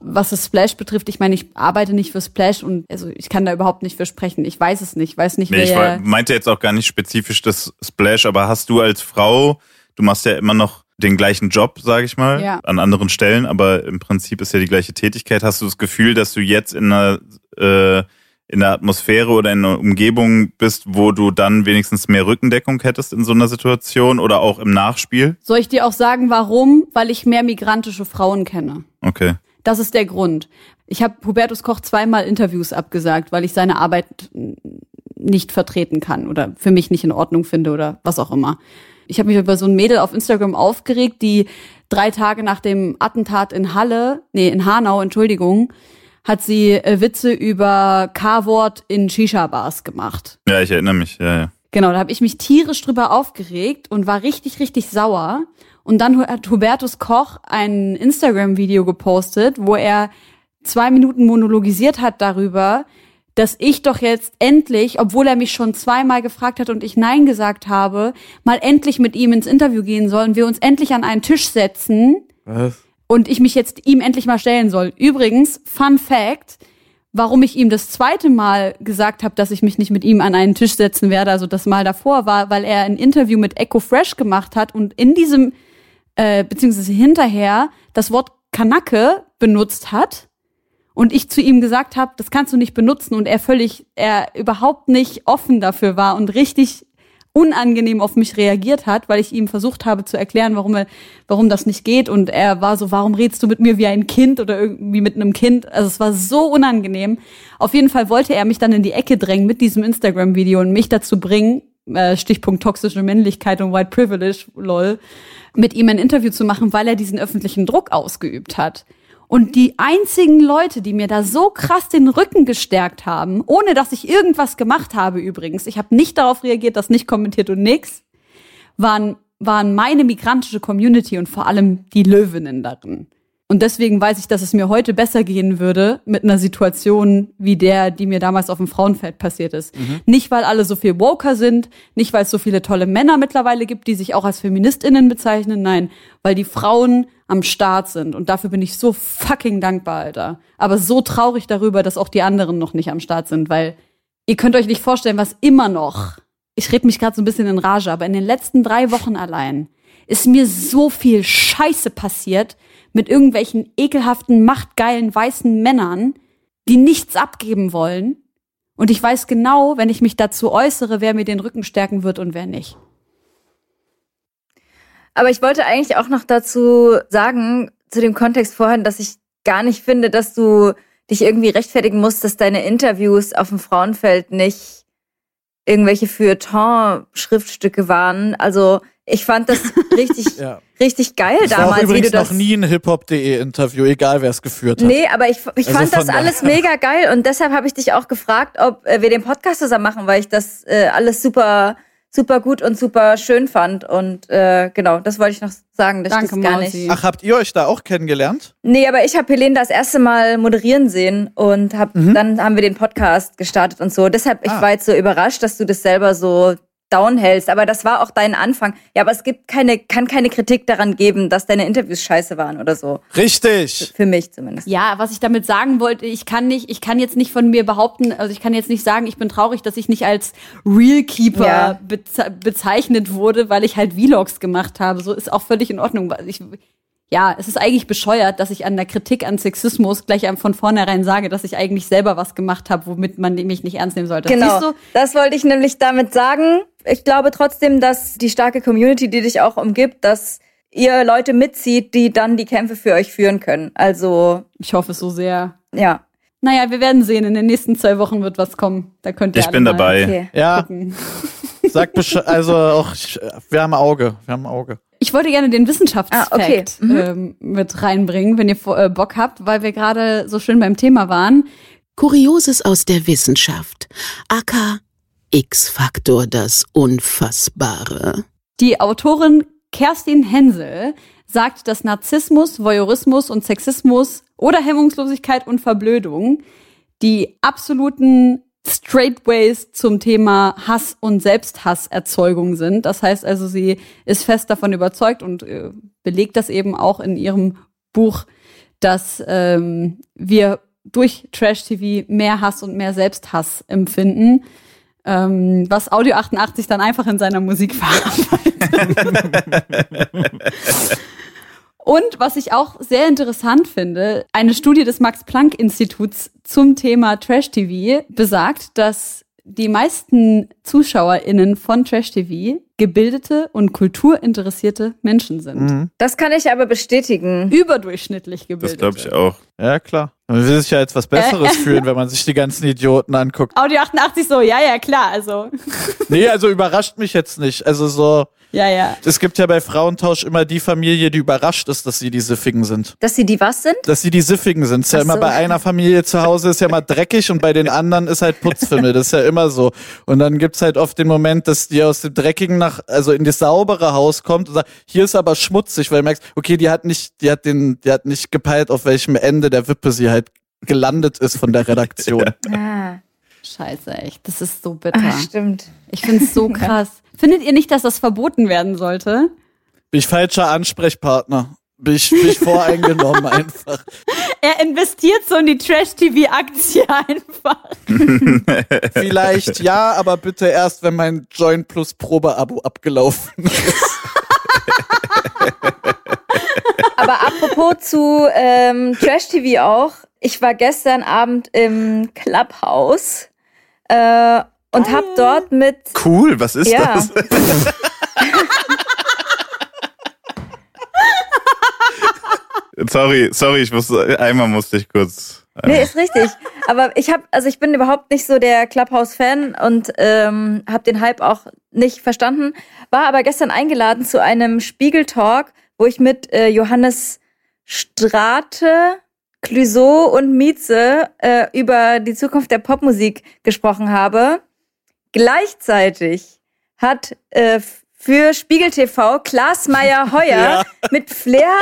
Was das Splash betrifft, ich meine, ich arbeite nicht für Splash und also ich kann da überhaupt nicht für sprechen. Ich weiß es nicht, weiß nicht,
Nee, ich war- meinte jetzt auch gar nicht spezifisch das Splash, aber hast du als Frau, du machst ja immer noch den gleichen Job, sage ich mal,
Ja.
an anderen Stellen, aber im Prinzip ist ja die gleiche Tätigkeit. Hast du das Gefühl, dass du jetzt in einer äh, in der Atmosphäre oder in einer Umgebung bist, wo du dann wenigstens mehr Rückendeckung hättest in so einer Situation oder auch im Nachspiel?
Soll ich dir auch sagen, warum? Weil ich mehr migrantische Frauen kenne.
Okay.
Das ist der Grund. Ich habe Hubertus Koch zweimal Interviews abgesagt, weil ich seine Arbeit nicht vertreten kann oder für mich nicht in Ordnung finde oder was auch immer. Ich habe mich über so ein Mädel auf Instagram aufgeregt, die drei Tage nach dem Attentat in Halle, nee, in Hanau, Entschuldigung, hat sie äh, Witze über K-Wort in Shisha-Bars gemacht.
Ja, ich erinnere mich, ja, ja.
Genau, da habe ich mich tierisch drüber aufgeregt und war richtig, richtig sauer. Und dann hat Hubertus Koch ein Instagram-Video gepostet, wo er zwei Minuten monologisiert hat darüber, dass ich doch jetzt endlich, obwohl er mich schon zweimal gefragt hat und ich Nein gesagt habe, mal endlich mit ihm ins Interview gehen sollen, wir uns endlich an einen Tisch setzen
Was?
und ich mich jetzt ihm endlich mal stellen soll. Übrigens, Fun Fact, warum ich ihm das zweite Mal gesagt habe, dass ich mich nicht mit ihm an einen Tisch setzen werde, also das Mal davor war, weil er ein Interview mit Echo Fresh gemacht hat und in diesem, äh, beziehungsweise hinterher das Wort Kanake benutzt hat und ich zu ihm gesagt habe, das kannst du nicht benutzen und er völlig, er überhaupt nicht offen dafür war und richtig unangenehm auf mich reagiert hat, weil ich ihm versucht habe zu erklären, warum er, warum das nicht geht und er war so, warum redest du mit mir wie ein Kind oder irgendwie mit einem Kind? Also es war so unangenehm. Auf jeden Fall wollte er mich dann in die Ecke drängen mit diesem Instagram-Video und mich dazu bringen, äh, Stichpunkt toxische Männlichkeit und White Privilege, lol, mit ihm ein Interview zu machen, weil er diesen öffentlichen Druck ausgeübt hat. Und die einzigen Leute, die mir da so krass den Rücken gestärkt haben, ohne dass ich irgendwas gemacht habe übrigens, ich habe nicht darauf reagiert, das nicht kommentiert und nix, waren, waren meine migrantische Community und vor allem die Löwinnen darin. Und deswegen weiß ich, dass es mir heute besser gehen würde mit einer Situation wie der, die mir damals auf dem Frauenfeld passiert ist. Nicht, weil alle so viel Woker sind, nicht, weil es so viele tolle Männer mittlerweile gibt, die sich auch als FeministInnen bezeichnen, nein, weil die Frauen am Start sind. Und dafür bin ich so fucking dankbar, Alter. Aber so traurig darüber, dass auch die anderen noch nicht am Start sind, weil ihr könnt euch nicht vorstellen, was immer noch, ich rede mich gerade so ein bisschen in Rage, aber in den letzten drei Wochen allein ist mir so viel Scheiße passiert mit irgendwelchen ekelhaften, machtgeilen, weißen Männern, die nichts abgeben wollen. Und ich weiß genau, wenn ich mich dazu äußere, wer mir den Rücken stärken wird und wer nicht.
Aber ich wollte eigentlich auch noch dazu sagen, zu dem Kontext vorhin, dass ich gar nicht finde, dass du dich irgendwie rechtfertigen musst, dass deine Interviews auf dem Frauenfeld nicht irgendwelche Feuilleton-Schriftstücke waren. Also ich fand das richtig, <laughs>
Ja.
richtig geil
war auch
damals, wie du
übrigens
das.
noch nie ein hiphop.de Interview, egal wer es geführt hat.
Nee, aber ich, ich
Also
fand das alles mega geil und deshalb habe ich dich auch gefragt, ob äh, wir den Podcast zusammen machen, weil ich das äh, alles super, super gut und super schön fand. Und äh, genau, das wollte ich noch sagen, dass ich
Danke,
das gar
Mausi.
nicht.
Ach, habt ihr euch da auch kennengelernt?
Nee, aber ich habe Helene das erste Mal moderieren sehen und hab, dann haben wir den Podcast gestartet und so. Deshalb, ich
Ah.
war jetzt so überrascht, dass du das selber so down hältst. Aber das war auch dein Anfang. Ja, aber es gibt keine, kann keine Kritik daran geben, dass deine Interviews scheiße waren oder so.
Richtig.
Für mich zumindest.
Ja, was ich damit sagen wollte, ich kann nicht, ich kann jetzt nicht von mir behaupten, also ich kann jetzt nicht sagen, ich bin traurig, dass ich nicht als Real Keeper
Ja.
beze bezeichnet wurde, weil ich halt Vlogs gemacht habe. So ist auch völlig in Ordnung. Ich, ja, es ist eigentlich bescheuert, dass ich an der Kritik an Sexismus gleich von vornherein sage, dass ich eigentlich selber was gemacht habe, womit man mich nicht ernst nehmen sollte.
Genau.
Siehst du?
Das wollte ich nämlich damit sagen. Ich glaube trotzdem, dass die starke Community, die dich auch umgibt, dass ihr Leute mitzieht, die dann die Kämpfe für euch führen können. Also,
Ich hoffe es so sehr.
ja.
Naja, wir werden sehen. In den nächsten zwei Wochen wird was kommen. Da könnt ihr
Ich
alle
bin
mal
dabei.
Okay.
Ja,
gucken. <laughs>
sag Bescheid. Also auch, ich- wir haben Auge. Wir haben Auge.
Ich wollte gerne den Wissenschaftsfakt
Ah, okay. Mhm.
ähm, mit reinbringen, wenn ihr äh, Bock habt, weil wir gerade so schön beim Thema waren.
Kurioses aus der Wissenschaft. aka X-Faktor das Unfassbare.
Die Autorin Kerstin Hensel sagt, dass Narzissmus, Voyeurismus und Sexismus oder Hemmungslosigkeit und Verblödung die absoluten Straightways zum Thema Hass und Selbsthasserzeugung sind. Das heißt also, sie ist fest davon überzeugt und äh, belegt das eben auch in ihrem Buch dass ähm, wir durch Trash-TV mehr Hass und mehr Selbsthass empfinden, ähm, was Audio 88 dann einfach in seiner Musik verarbeitet. Und was ich auch sehr interessant finde, eine Studie des Max-Planck-Instituts zum Thema Trash-TV besagt, dass die meisten ZuschauerInnen von Trash-TV gebildete und kulturinteressierte Menschen sind.
Mhm.
Das kann ich aber bestätigen.
Überdurchschnittlich gebildet.
Das glaube ich auch.
Ja, klar. Man will sich ja als was Besseres fühlen, wenn man sich die ganzen Idioten anguckt.
Audio 88 so, ja, ja, klar, also.
Nee, also überrascht mich jetzt nicht. Also so,
Ja, ja.
es gibt ja bei Frauentausch immer die Familie, die überrascht ist, dass sie die Siffigen sind.
Dass sie die was sind?
Dass sie die Siffigen sind. Ist ja
Ach
immer
so.
bei einer Familie zu Hause ist ja mal dreckig und bei den anderen ist halt Putzfimmel. Das ist ja immer so. Und dann gibt's halt oft den Moment, dass die aus dem Dreckigen nach, also in das saubere Haus kommt und sagt, hier ist aber schmutzig, weil du merkst, okay, die hat nicht, die hat den, die hat nicht gepeilt, auf welchem Ende der Wippe sie halt gelandet ist von der Redaktion. <laughs>
Ah,
Scheiße, echt. Das ist so bitter.
ah stimmt.
Ich find's so <laughs> krass. Findet ihr nicht, dass das verboten werden sollte?
Bin ich falscher Ansprechpartner? Bin ich, bin ich voreingenommen <laughs> einfach?
Er investiert so in die Trash-TV-Aktie <laughs> einfach.
Vielleicht ja, aber bitte erst, wenn mein Join Plus Probeabo abgelaufen ist.
Aber apropos zu ähm, Trash TV auch. Ich war gestern Abend im Clubhouse äh, und hab dort mit
Cool, was ist
Ja.
das? <laughs> sorry, sorry, ich muss einmal musste ich kurz.
Nee, ist richtig. Aber ich habe, also ich bin überhaupt nicht so der Clubhouse-Fan und ähm, habe den Hype auch nicht verstanden. War aber gestern eingeladen zu einem Spiegel-Talk, wo ich mit äh, Johannes Strate, Clouseau und Mieze äh, über die Zukunft der Popmusik gesprochen habe. Gleichzeitig hat äh, für Spiegel TV Klaas Meyer <laughs> Heuer
Ja.
mit Flair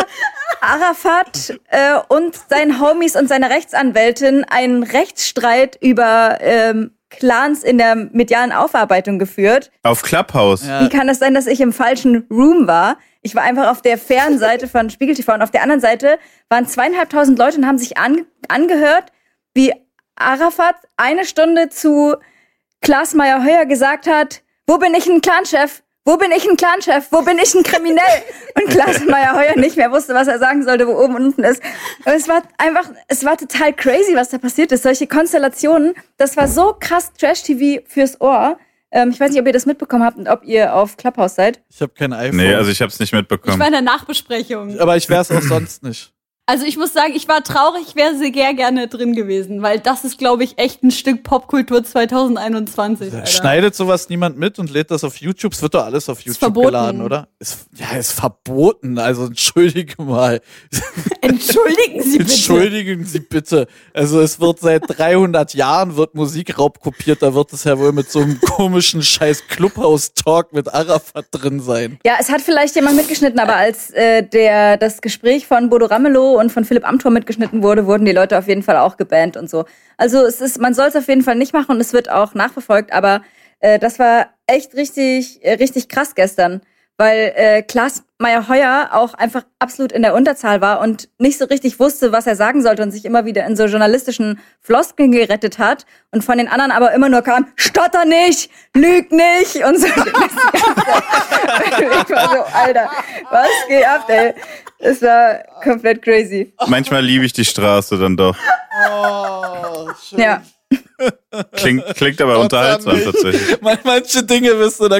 Arafat äh, und seinen Homies und seiner Rechtsanwältin einen Rechtsstreit über ähm, Clans in der medialen Aufarbeitung geführt.
Auf Clubhouse.
Ja.
Wie kann es sein, dass ich im falschen Room war? Ich war einfach auf der fairen Seite von Spiegel TV und auf der anderen Seite waren zweieinhalbtausend Leute und haben sich an, angehört, wie Arafat eine Stunde zu Klaas Meyer Heuer gesagt hat, wo bin ich ein Clanchef? Wo bin ich ein Clanchef? Wo bin ich ein Kriminell? Und Klaas Meyer Heuer nicht mehr wusste, was er sagen sollte, wo oben und unten ist. Und es war einfach, es war total crazy, was da passiert ist. Solche Konstellationen, das war so krass Trash-TV fürs Ohr. Ähm, ich weiß nicht, ob ihr das mitbekommen habt und ob ihr auf Clubhouse seid.
Ich habe kein iPhone.
Nee, also ich hab's nicht
Ich
mitbekommen.
war in der Nachbesprechung.
aber ich wär's auch sonst nicht.
Also ich muss sagen, ich war traurig, ich wäre sehr gerne drin gewesen, weil das ist, glaube ich, echt ein Stück Popkultur 2021. Alter.
Schneidet sowas niemand mit und lädt das auf YouTube? Es wird doch alles auf YouTube geladen, oder? Ist, ja, ist verboten. Also entschuldige mal. <laughs>
Entschuldigen Sie bitte.
Entschuldigen Sie bitte. Also es wird seit 300 Jahren wird Musikraub kopiert. Da wird es ja wohl mit so einem komischen scheiß Clubhouse-Talk mit Arafat drin sein.
Ja, es hat vielleicht jemand mitgeschnitten, aber als äh, der das Gespräch von Bodo Ramelow und von Philipp Amthor mitgeschnitten wurde, wurden die Leute auf jeden Fall auch gebannt und so. Also es ist, man soll es auf jeden Fall nicht machen und es wird auch nachverfolgt, aber äh, das war echt richtig, äh, richtig krass gestern, weil äh, Klaas Meyer Heuer auch einfach absolut in der Unterzahl war und nicht so richtig wusste, was er sagen sollte und sich immer wieder in so journalistischen Floskeln gerettet hat und von den anderen aber immer nur kam, stotter nicht, lüg nicht und so. <laughs> <laughs> ich war so, Alter, was geht ab, ey? Es war komplett crazy.
Manchmal liebe ich die Straße dann doch.
Oh, schön.
Ja.
Klingt, klingt aber unterhaltsam tatsächlich. <laughs>
Man- Manche Dinge, wisst du, da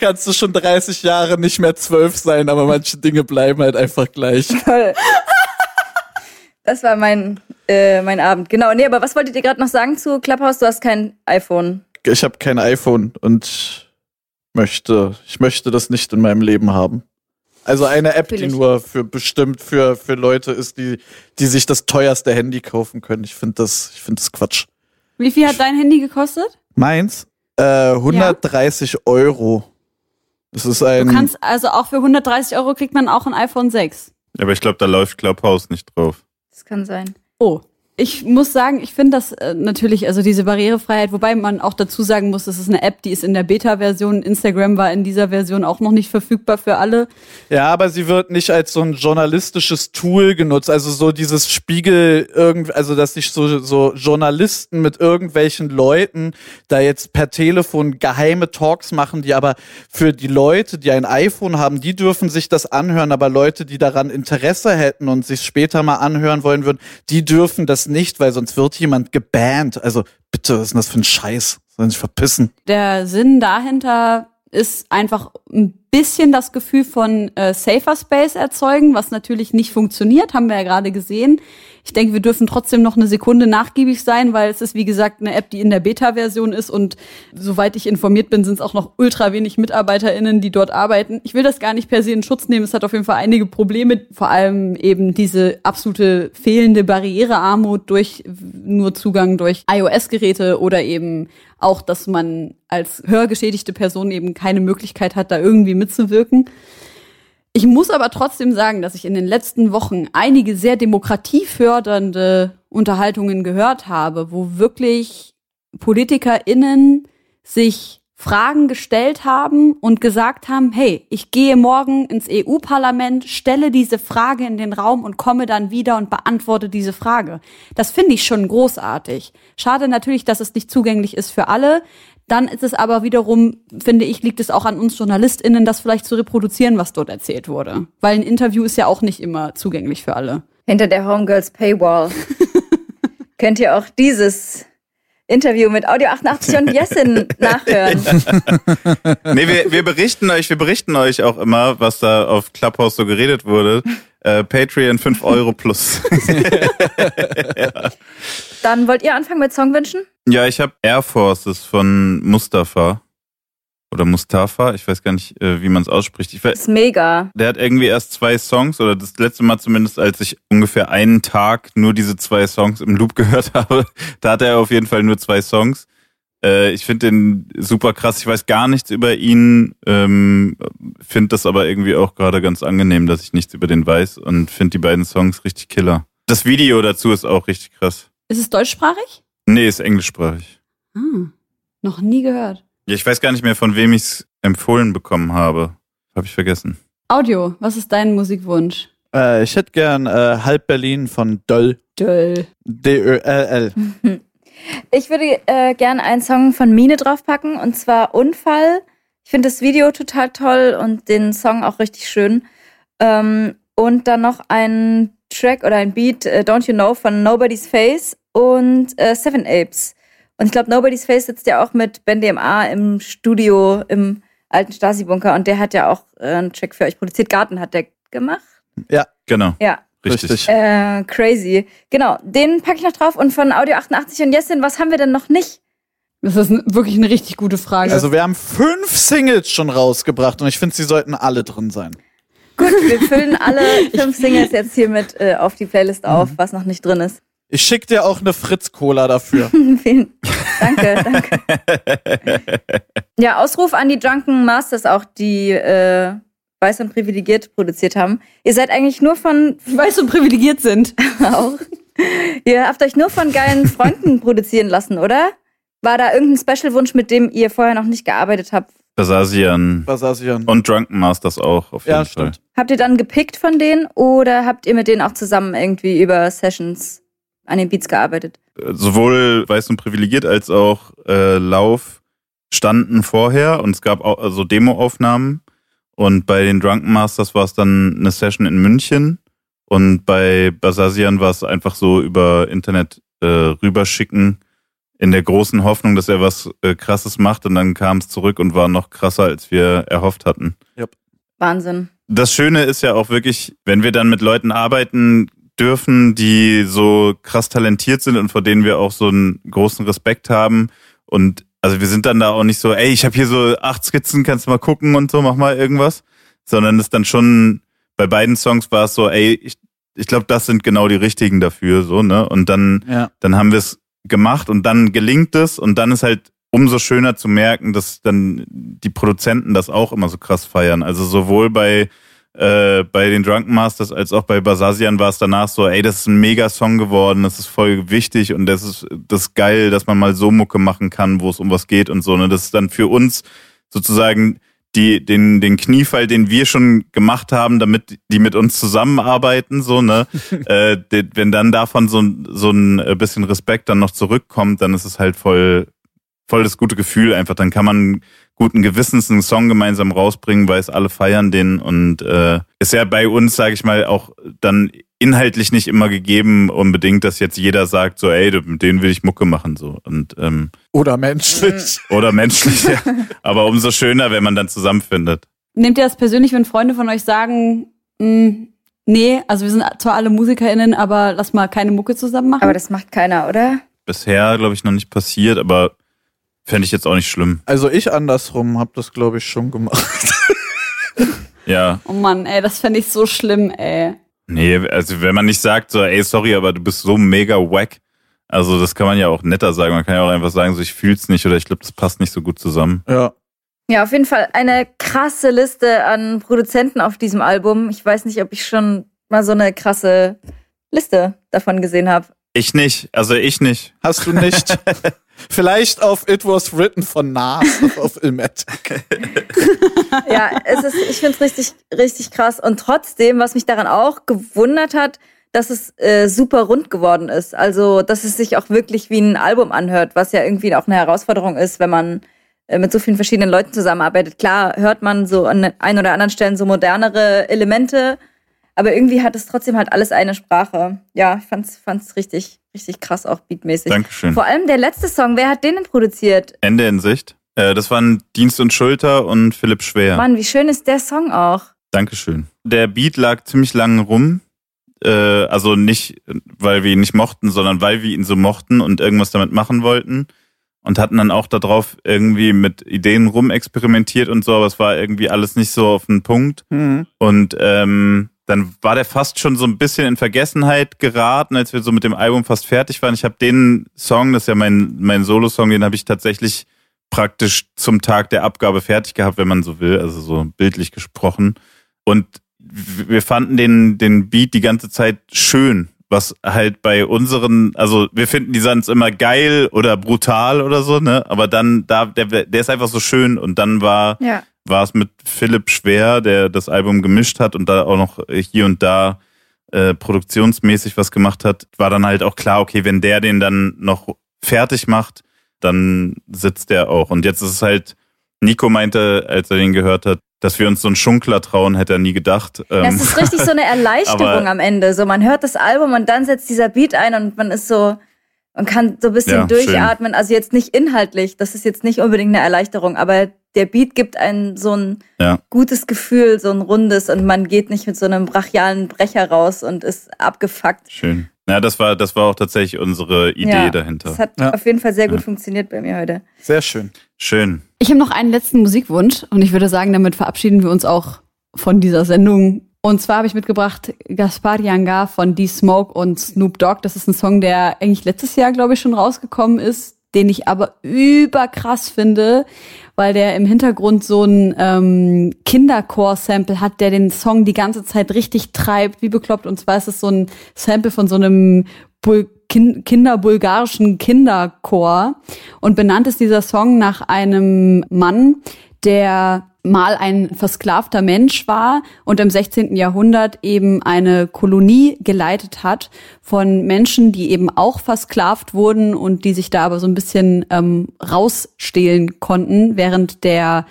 kannst du schon 30 Jahre nicht mehr zwölf sein, aber manche Dinge bleiben halt einfach gleich. <laughs>
Toll. Das war mein, äh, mein Abend. Genau. Nee, aber was wolltet ihr gerade noch sagen zu Clubhouse? Du hast kein iPhone.
Ich habe kein iPhone und möchte, ich möchte das nicht in meinem Leben haben. Also eine App, die
Natürlich.
nur für bestimmt für, für Leute ist, die, die sich das teuerste Handy kaufen können. Ich finde das, ich finde das Quatsch.
Wie viel hat dein Handy gekostet?
Meins? Äh, 130 Euro. Das ist ein.
Du kannst also auch für 130 Euro kriegt man auch ein iPhone 6.
Aber ich glaube, da läuft Clubhouse nicht drauf.
Das kann sein.
Oh. Ich muss sagen, ich finde das äh, natürlich, also diese Barrierefreiheit, wobei man auch dazu sagen muss, das ist eine App, die ist in der Beta-Version. Instagram war in dieser Version auch noch nicht verfügbar für alle.
Ja, aber sie wird nicht als so ein journalistisches Tool genutzt. Also so dieses Spiegel, irgendwie, also dass sich so, so Journalisten mit irgendwelchen Leuten da jetzt per Telefon geheime Talks machen, die aber für die Leute, die ein iPhone haben, die dürfen sich das anhören, aber Leute, die daran Interesse hätten und sich später mal anhören wollen würden, die dürfen das nicht, weil sonst wird jemand gebannt. Also bitte, was ist denn das für ein Scheiß? Sollen sich verpissen.
Der Sinn dahinter ist einfach ein bisschen das Gefühl von äh, Safer Space erzeugen, was natürlich nicht funktioniert, haben wir ja gerade gesehen. Ich denke, wir dürfen trotzdem noch eine Sekunde nachgiebig sein, weil es ist, wie gesagt, eine App, die in der Beta-Version ist und soweit ich informiert bin, sind es auch noch ultra wenig MitarbeiterInnen, die dort arbeiten. Ich will das gar nicht per se in Schutz nehmen. Es hat auf jeden Fall einige Probleme, vor allem eben diese absolute fehlende Barrierearmut durch nur Zugang durch iOS-Geräte oder eben auch, dass man als hörgeschädigte Person eben keine Möglichkeit hat, da irgendwie mitzuwirken. Ich muss aber trotzdem sagen, dass ich in den letzten Wochen einige sehr demokratiefördernde Unterhaltungen gehört habe, wo wirklich PolitikerInnen sich Fragen gestellt haben und gesagt haben, hey, ich gehe morgen ins EU-Parlament, stelle diese Frage in den Raum und komme dann wieder und beantworte diese Frage. Das finde ich schon großartig. Schade natürlich, dass es nicht zugänglich ist für alle. Dann ist es aber wiederum, finde ich, liegt es auch an uns JournalistInnen, das vielleicht zu reproduzieren, was dort erzählt wurde. Weil ein Interview ist ja auch nicht immer zugänglich für alle.
Hinter der Homegirls Paywall <laughs> könnt ihr auch dieses Interview mit Audio 88 und Jessin <laughs> nachhören.
nee, wir, wir berichten euch, wir berichten euch auch immer, was da auf Clubhouse so geredet wurde. Äh, Patreon 5 Euro plus.
ja. <laughs> Dann wollt ihr anfangen mit Songwünschen?
Ja, ich habe Air Forces von Mustafa. Oder Mustafa, ich weiß gar nicht, äh, wie man es ausspricht. Ich
das ist mega.
Der hat irgendwie erst zwei Songs, oder das letzte Mal zumindest, als ich ungefähr einen Tag nur diese zwei Songs im Loop gehört <laughs> habe, da hatte er auf jeden Fall nur zwei Songs. Äh, ich finde den super krass. Ich weiß gar nichts über ihn, ähm, finde das aber irgendwie auch gerade ganz angenehm, dass ich nichts über den weiß und finde die beiden Songs richtig killer. Das Video dazu ist auch richtig krass.
Ist es deutschsprachig?
Nee, ist englischsprachig.
Ah, noch nie gehört.
Ja, ich weiß gar nicht mehr, von wem ich es empfohlen bekommen habe. Habe ich vergessen.
Audio, was ist dein Musikwunsch?
Äh, ich hätte gern äh, Halb Berlin von Döll.
Döll.
D-Ö-L-L. <laughs>
Ich würde äh, gern einen Song von Mine draufpacken und zwar Unfall. Ich finde das Video total toll und den Song auch richtig schön. Ähm, und dann noch ein Track oder ein Beat, äh, Don't You Know von Nobody's Face und äh, Seven Apes. Und ich glaube, Nobody's Face sitzt ja auch mit Ben DMA im Studio im alten Stasi-Bunker und der hat ja auch äh, einen Track für euch produziert. Garten hat der gemacht.
Ja,
genau.
Ja.
Richtig.
Äh, crazy. Genau, den packe ich noch drauf. Und von Audio 88 und Jessin, was haben wir denn noch nicht?
Das ist wirklich eine richtig gute Frage.
Also wir haben fünf Singles schon rausgebracht und ich finde, sie sollten alle drin sein.
Gut, wir <laughs> füllen alle fünf Singles jetzt hier mit äh, auf die Playlist auf, was noch nicht drin ist.
Ich schick dir auch eine Fritz-Cola dafür. <laughs>
Vielen Danke, danke. <laughs> ja, Ausruf an die Drunken Masters auch, die äh, weiß und privilegiert produziert haben. Ihr seid eigentlich nur von <laughs>
weiß und privilegiert sind. <laughs>
auch. Ihr habt euch nur von geilen Freunden <laughs> produzieren lassen, oder? War da irgendein Special-Wunsch, mit dem ihr vorher noch nicht gearbeitet habt?
Basasian.
Basasian.
Und Drunken Masters auch, auf jeden
Ja,
Fall.
stimmt.
Habt ihr dann gepickt von denen oder habt ihr mit denen auch zusammen irgendwie über Sessions an den Beats gearbeitet?
Sowohl Weiß und Privilegiert als auch äh, Lauf standen vorher und es gab auch also Demoaufnahmen. Und bei den Drunken Masters war es dann eine Session in München. Und bei Basasian war es einfach so über Internet äh, rüberschicken, in der großen Hoffnung, dass er was äh, Krasses macht. Und dann kam es zurück und war noch krasser, als wir erhofft hatten.
Wahnsinn.
Das Schöne ist ja auch wirklich, wenn wir dann mit Leuten arbeiten dürfen, die so krass talentiert sind und vor denen wir auch so einen großen Respekt haben. Und also wir sind dann da auch nicht so, ey, ich habe hier so acht Skizzen, kannst du mal gucken und so, mach mal irgendwas. Sondern es ist dann schon, bei beiden Songs war es so, ey, ich, ich glaube, das sind genau die richtigen dafür, so, ne? Und dann,
Ja.
dann haben wir es gemacht und dann gelingt es und dann ist halt umso schöner zu merken, dass dann die Produzenten das auch immer so krass feiern. Also sowohl bei äh, bei den Drunken Masters als auch bei Basasian war es danach so, ey, das ist ein mega Song geworden, das ist voll wichtig und das ist das ist geil, dass man mal so Mucke machen kann, wo es um was geht und so. Ne? Das ist dann für uns sozusagen die, den, den Kniefall, den wir schon gemacht haben, damit die mit uns zusammenarbeiten, so, ne? <laughs> äh, wenn dann davon so, so ein äh, bisschen Respekt dann noch zurückkommt, dann ist es halt voll, voll das gute Gefühl einfach. Dann kann man guten Gewissens einen Song gemeinsam rausbringen, weil es alle feiern den und äh, ist ja bei uns, sage ich mal, auch dann inhaltlich nicht immer gegeben unbedingt, dass jetzt jeder sagt so, ey, mit denen will ich Mucke machen so und ähm,
Oder menschlich. <laughs>
oder menschlich, ja. aber umso schöner, wenn man dann zusammenfindet.
Nehmt ihr das persönlich, wenn Freunde von euch sagen, mh, nee, also wir sind zwar alle MusikerInnen, aber lass mal keine Mucke zusammen machen?
Aber das macht keiner, oder?
Bisher glaube ich noch nicht passiert, aber fände ich jetzt auch nicht schlimm.
Also ich andersrum habe das, glaube ich, schon gemacht. <laughs>
Ja,
oh Mann, ey, das fände ich so schlimm, ey.
nee, also wenn man nicht sagt so, ey, sorry, aber du bist so mega wack. Also das kann man ja auch netter sagen. Man kann ja auch einfach sagen, so ich fühl's nicht oder ich glaube, das passt nicht so gut zusammen.
Ja.
Ja, auf jeden Fall eine krasse Liste an Produzenten auf diesem Album. Ich weiß nicht, ob ich schon mal so eine krasse Liste davon gesehen habe.
Ich nicht, also ich nicht.
Hast du nicht? <laughs> Vielleicht auf It Was Written von Nas <laughs> auf Ilmatic. <laughs>
Ja, es ist, ich finde es richtig, richtig krass. Und trotzdem, was mich daran auch gewundert hat, dass es äh, super rund geworden ist. Also, dass es sich auch wirklich wie ein Album anhört, was ja irgendwie auch eine Herausforderung ist, wenn man äh, mit so vielen verschiedenen Leuten zusammenarbeitet. Klar hört man so an ein oder anderen Stellen so modernere Elemente, aber irgendwie hat es trotzdem halt alles eine Sprache. Ja, ich fand's, fand's richtig, richtig krass auch beatmäßig.
Dankeschön.
Vor allem der letzte Song, wer hat den denn produziert?
Ende in Sicht. Äh, das waren Dienst und Schulter und Philipp Schwer.
Mann, wie schön ist der Song auch.
Dankeschön. Der Beat lag ziemlich lange rum. Äh, also nicht, weil wir ihn nicht mochten, sondern weil wir ihn so mochten und irgendwas damit machen wollten. Und hatten dann auch darauf irgendwie mit Ideen rumexperimentiert und so, aber es war irgendwie alles nicht so auf den Punkt.
Mhm.
Und ähm, dann war der fast schon so ein bisschen in Vergessenheit geraten, als wir so mit dem Album fast fertig waren. Ich habe den Song, das ist ja mein, mein Solo-Song, den habe ich tatsächlich praktisch zum Tag der Abgabe fertig gehabt, wenn man so will, also so bildlich gesprochen. Und wir fanden den, den Beat die ganze Zeit schön, was halt bei unseren, also wir finden die sonst immer geil oder brutal oder so, ne? Aber dann, da, der, der ist einfach so schön und dann war
Ja.
War es mit Philipp Schwer, der das Album gemischt hat und da auch noch hier und da äh, produktionsmäßig was gemacht hat, war dann halt auch klar, okay, wenn der den dann noch fertig macht, dann sitzt der auch. Und jetzt ist es halt, Nico meinte, als er den gehört hat, dass wir uns so einen Schunkler trauen, hätte er nie gedacht.
Ja,
Ähm,
es ist richtig so eine <laughs> Erleichterung am Ende. So, man hört das Album und dann setzt dieser Beat ein und man ist so, man kann so ein bisschen
Ja,
durchatmen. Also jetzt nicht inhaltlich, das ist jetzt nicht unbedingt eine Erleichterung, aber der Beat gibt einen so ein
Ja.
gutes Gefühl, so ein rundes und man geht nicht mit so einem brachialen Brecher raus und ist abgefuckt.
schön. Ja, das war, das war auch tatsächlich unsere Idee
ja,
dahinter.
Das hat
Ja.
auf jeden Fall sehr gut
Ja.
funktioniert bei mir heute.
Sehr schön.
Schön.
Ich habe noch einen letzten Musikwunsch und ich würde sagen, damit verabschieden wir uns auch von dieser Sendung. Und zwar habe ich mitgebracht Gaspar Yanga von D-Smoke und Snoop Dogg. Das ist ein Song, der eigentlich letztes Jahr, glaube ich, schon rausgekommen ist, den ich aber überkrass finde, weil der im Hintergrund so ein ähm, Kinderchor-Sample hat, der den Song die ganze Zeit richtig treibt, wie bekloppt. Und zwar ist es so ein Sample von so einem Bul kin kinderbulgarischen Kinderchor. Und benannt ist dieser Song nach einem Mann, der mal ein versklavter Mensch war und im 16. Jahrhundert eben eine Kolonie geleitet hat von Menschen, die eben auch versklavt wurden und die sich da aber so ein bisschen ähm, rausstehlen konnten während der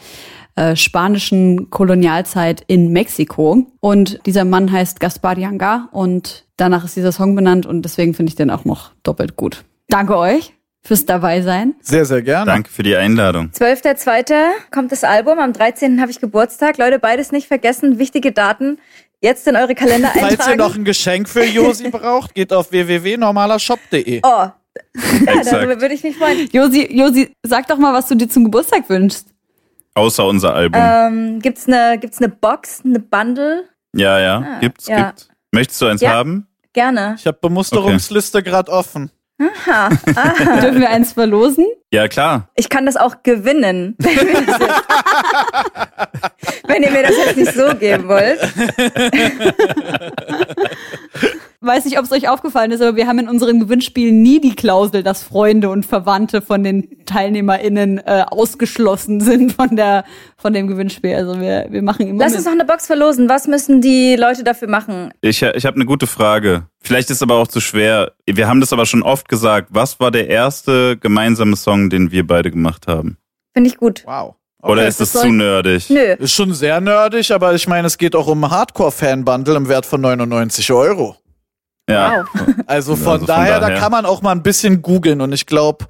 äh, spanischen Kolonialzeit in Mexiko. Und dieser Mann heißt Gaspar Yanga und danach ist dieser Song benannt und deswegen finde ich den auch noch doppelt gut. Danke euch fürs dabei sein.
Sehr, sehr gerne.
Danke für die Einladung.
12.02. kommt das Album, am 13. habe ich Geburtstag. Leute, beides nicht vergessen, wichtige Daten. Jetzt in eure Kalender
Falls ihr
eintragen.
noch ein Geschenk für Josi <laughs> braucht, geht auf www.normalershop.de.
Oh, <laughs> darüber würde ich mich freuen.
Josi, Josi, sag doch mal, was du dir zum Geburtstag wünschst.
Außer unser Album.
Ähm, gibt's eine gibt's eine Box, eine Bundle?
ja, ja,
ah,
gibt's,
ja.
gibt's. Möchtest du eins
Ja.
haben?
Gerne.
Ich habe Bemusterungsliste gerade offen.
Aha, aha.
Dürfen wir eins verlosen?
Ja, klar.
Ich kann das auch gewinnen, <laughs> wenn, ihr mir das jetzt nicht so geben wollt. <laughs>
Weiß nicht, ob es euch aufgefallen ist, aber wir haben in unseren Gewinnspielen nie die Klausel, dass Freunde und Verwandte von den TeilnehmerInnen äh, ausgeschlossen sind von der von dem Gewinnspiel. Also wir, wir machen immer
Lass
mit.
uns noch eine Box verlosen. Was müssen die Leute dafür machen?
Ich, ich habe eine gute Frage. Vielleicht ist es aber auch zu schwer. Wir haben das aber schon oft gesagt. Was war der erste gemeinsame Song, den wir beide gemacht haben?
Finde ich gut.
Wow.
Oder
Okay.
ist das
das
zu nerdig?
Nö.
Ist schon sehr nerdig, aber ich meine, es geht auch um Hardcore-Fan-Bundle im Wert von 99 Euro.
Ja. <laughs>
Also
Ja,
von,
also von
daher,
daher.
da kann man auch mal ein bisschen googeln und ich glaube,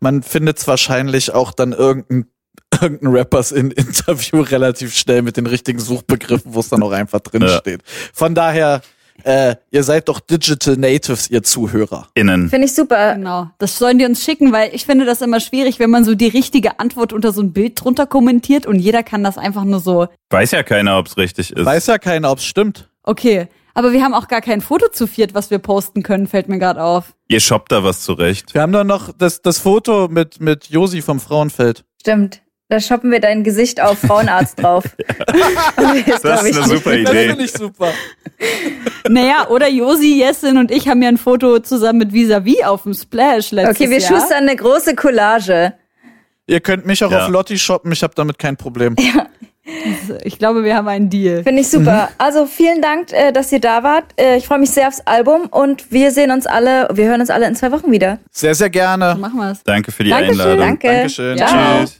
man findet wahrscheinlich auch dann irgendein <laughs> irgendein Rappers in Interview <laughs> relativ schnell mit den richtigen Suchbegriffen, wo es dann auch einfach drin
Ja.
steht. Von daher, äh, ihr seid doch Digital Natives, ihr Zuhörer.
Innen.
Finde ich super.
Genau, das sollen die uns schicken, weil ich finde das immer schwierig, wenn man so die richtige Antwort unter so ein Bild drunter kommentiert und jeder kann das einfach nur so,
Weiß ja keiner, ob es richtig ist.
Weiß ja keiner, ob es stimmt.
okay. Aber wir haben auch gar kein Foto zu viert, was wir posten können, fällt mir gerade auf.
Ihr shoppt da was zurecht.
Wir haben doch noch das, das Foto mit, mit Josi vom Frauenfeld.
Stimmt. Da shoppen wir dein Gesicht auf Frauenarzt <laughs> drauf. das
Das ist eine super
Das
Idee.
finde ich super.
Naja, oder Josi, Jessin und ich haben ja ein Foto zusammen mit Visavi auf dem Splash letztes
Okay, wir
Jahr.
schustern eine große Collage.
Ihr könnt mich auch
Ja.
auf Lotti shoppen, ich habe damit kein Problem.
Ich glaube, wir haben einen Deal.
Finde ich super. Also vielen Dank, äh, dass ihr da wart. Äh, Ich freue mich sehr aufs Album und wir sehen uns alle, wir hören uns alle in zwei Wochen wieder.
Sehr, sehr gerne.
Machen wir's.
Danke für die
Dankeschön.
Einladung.
Danke.
Dankeschön.
Ja.
Tschüss.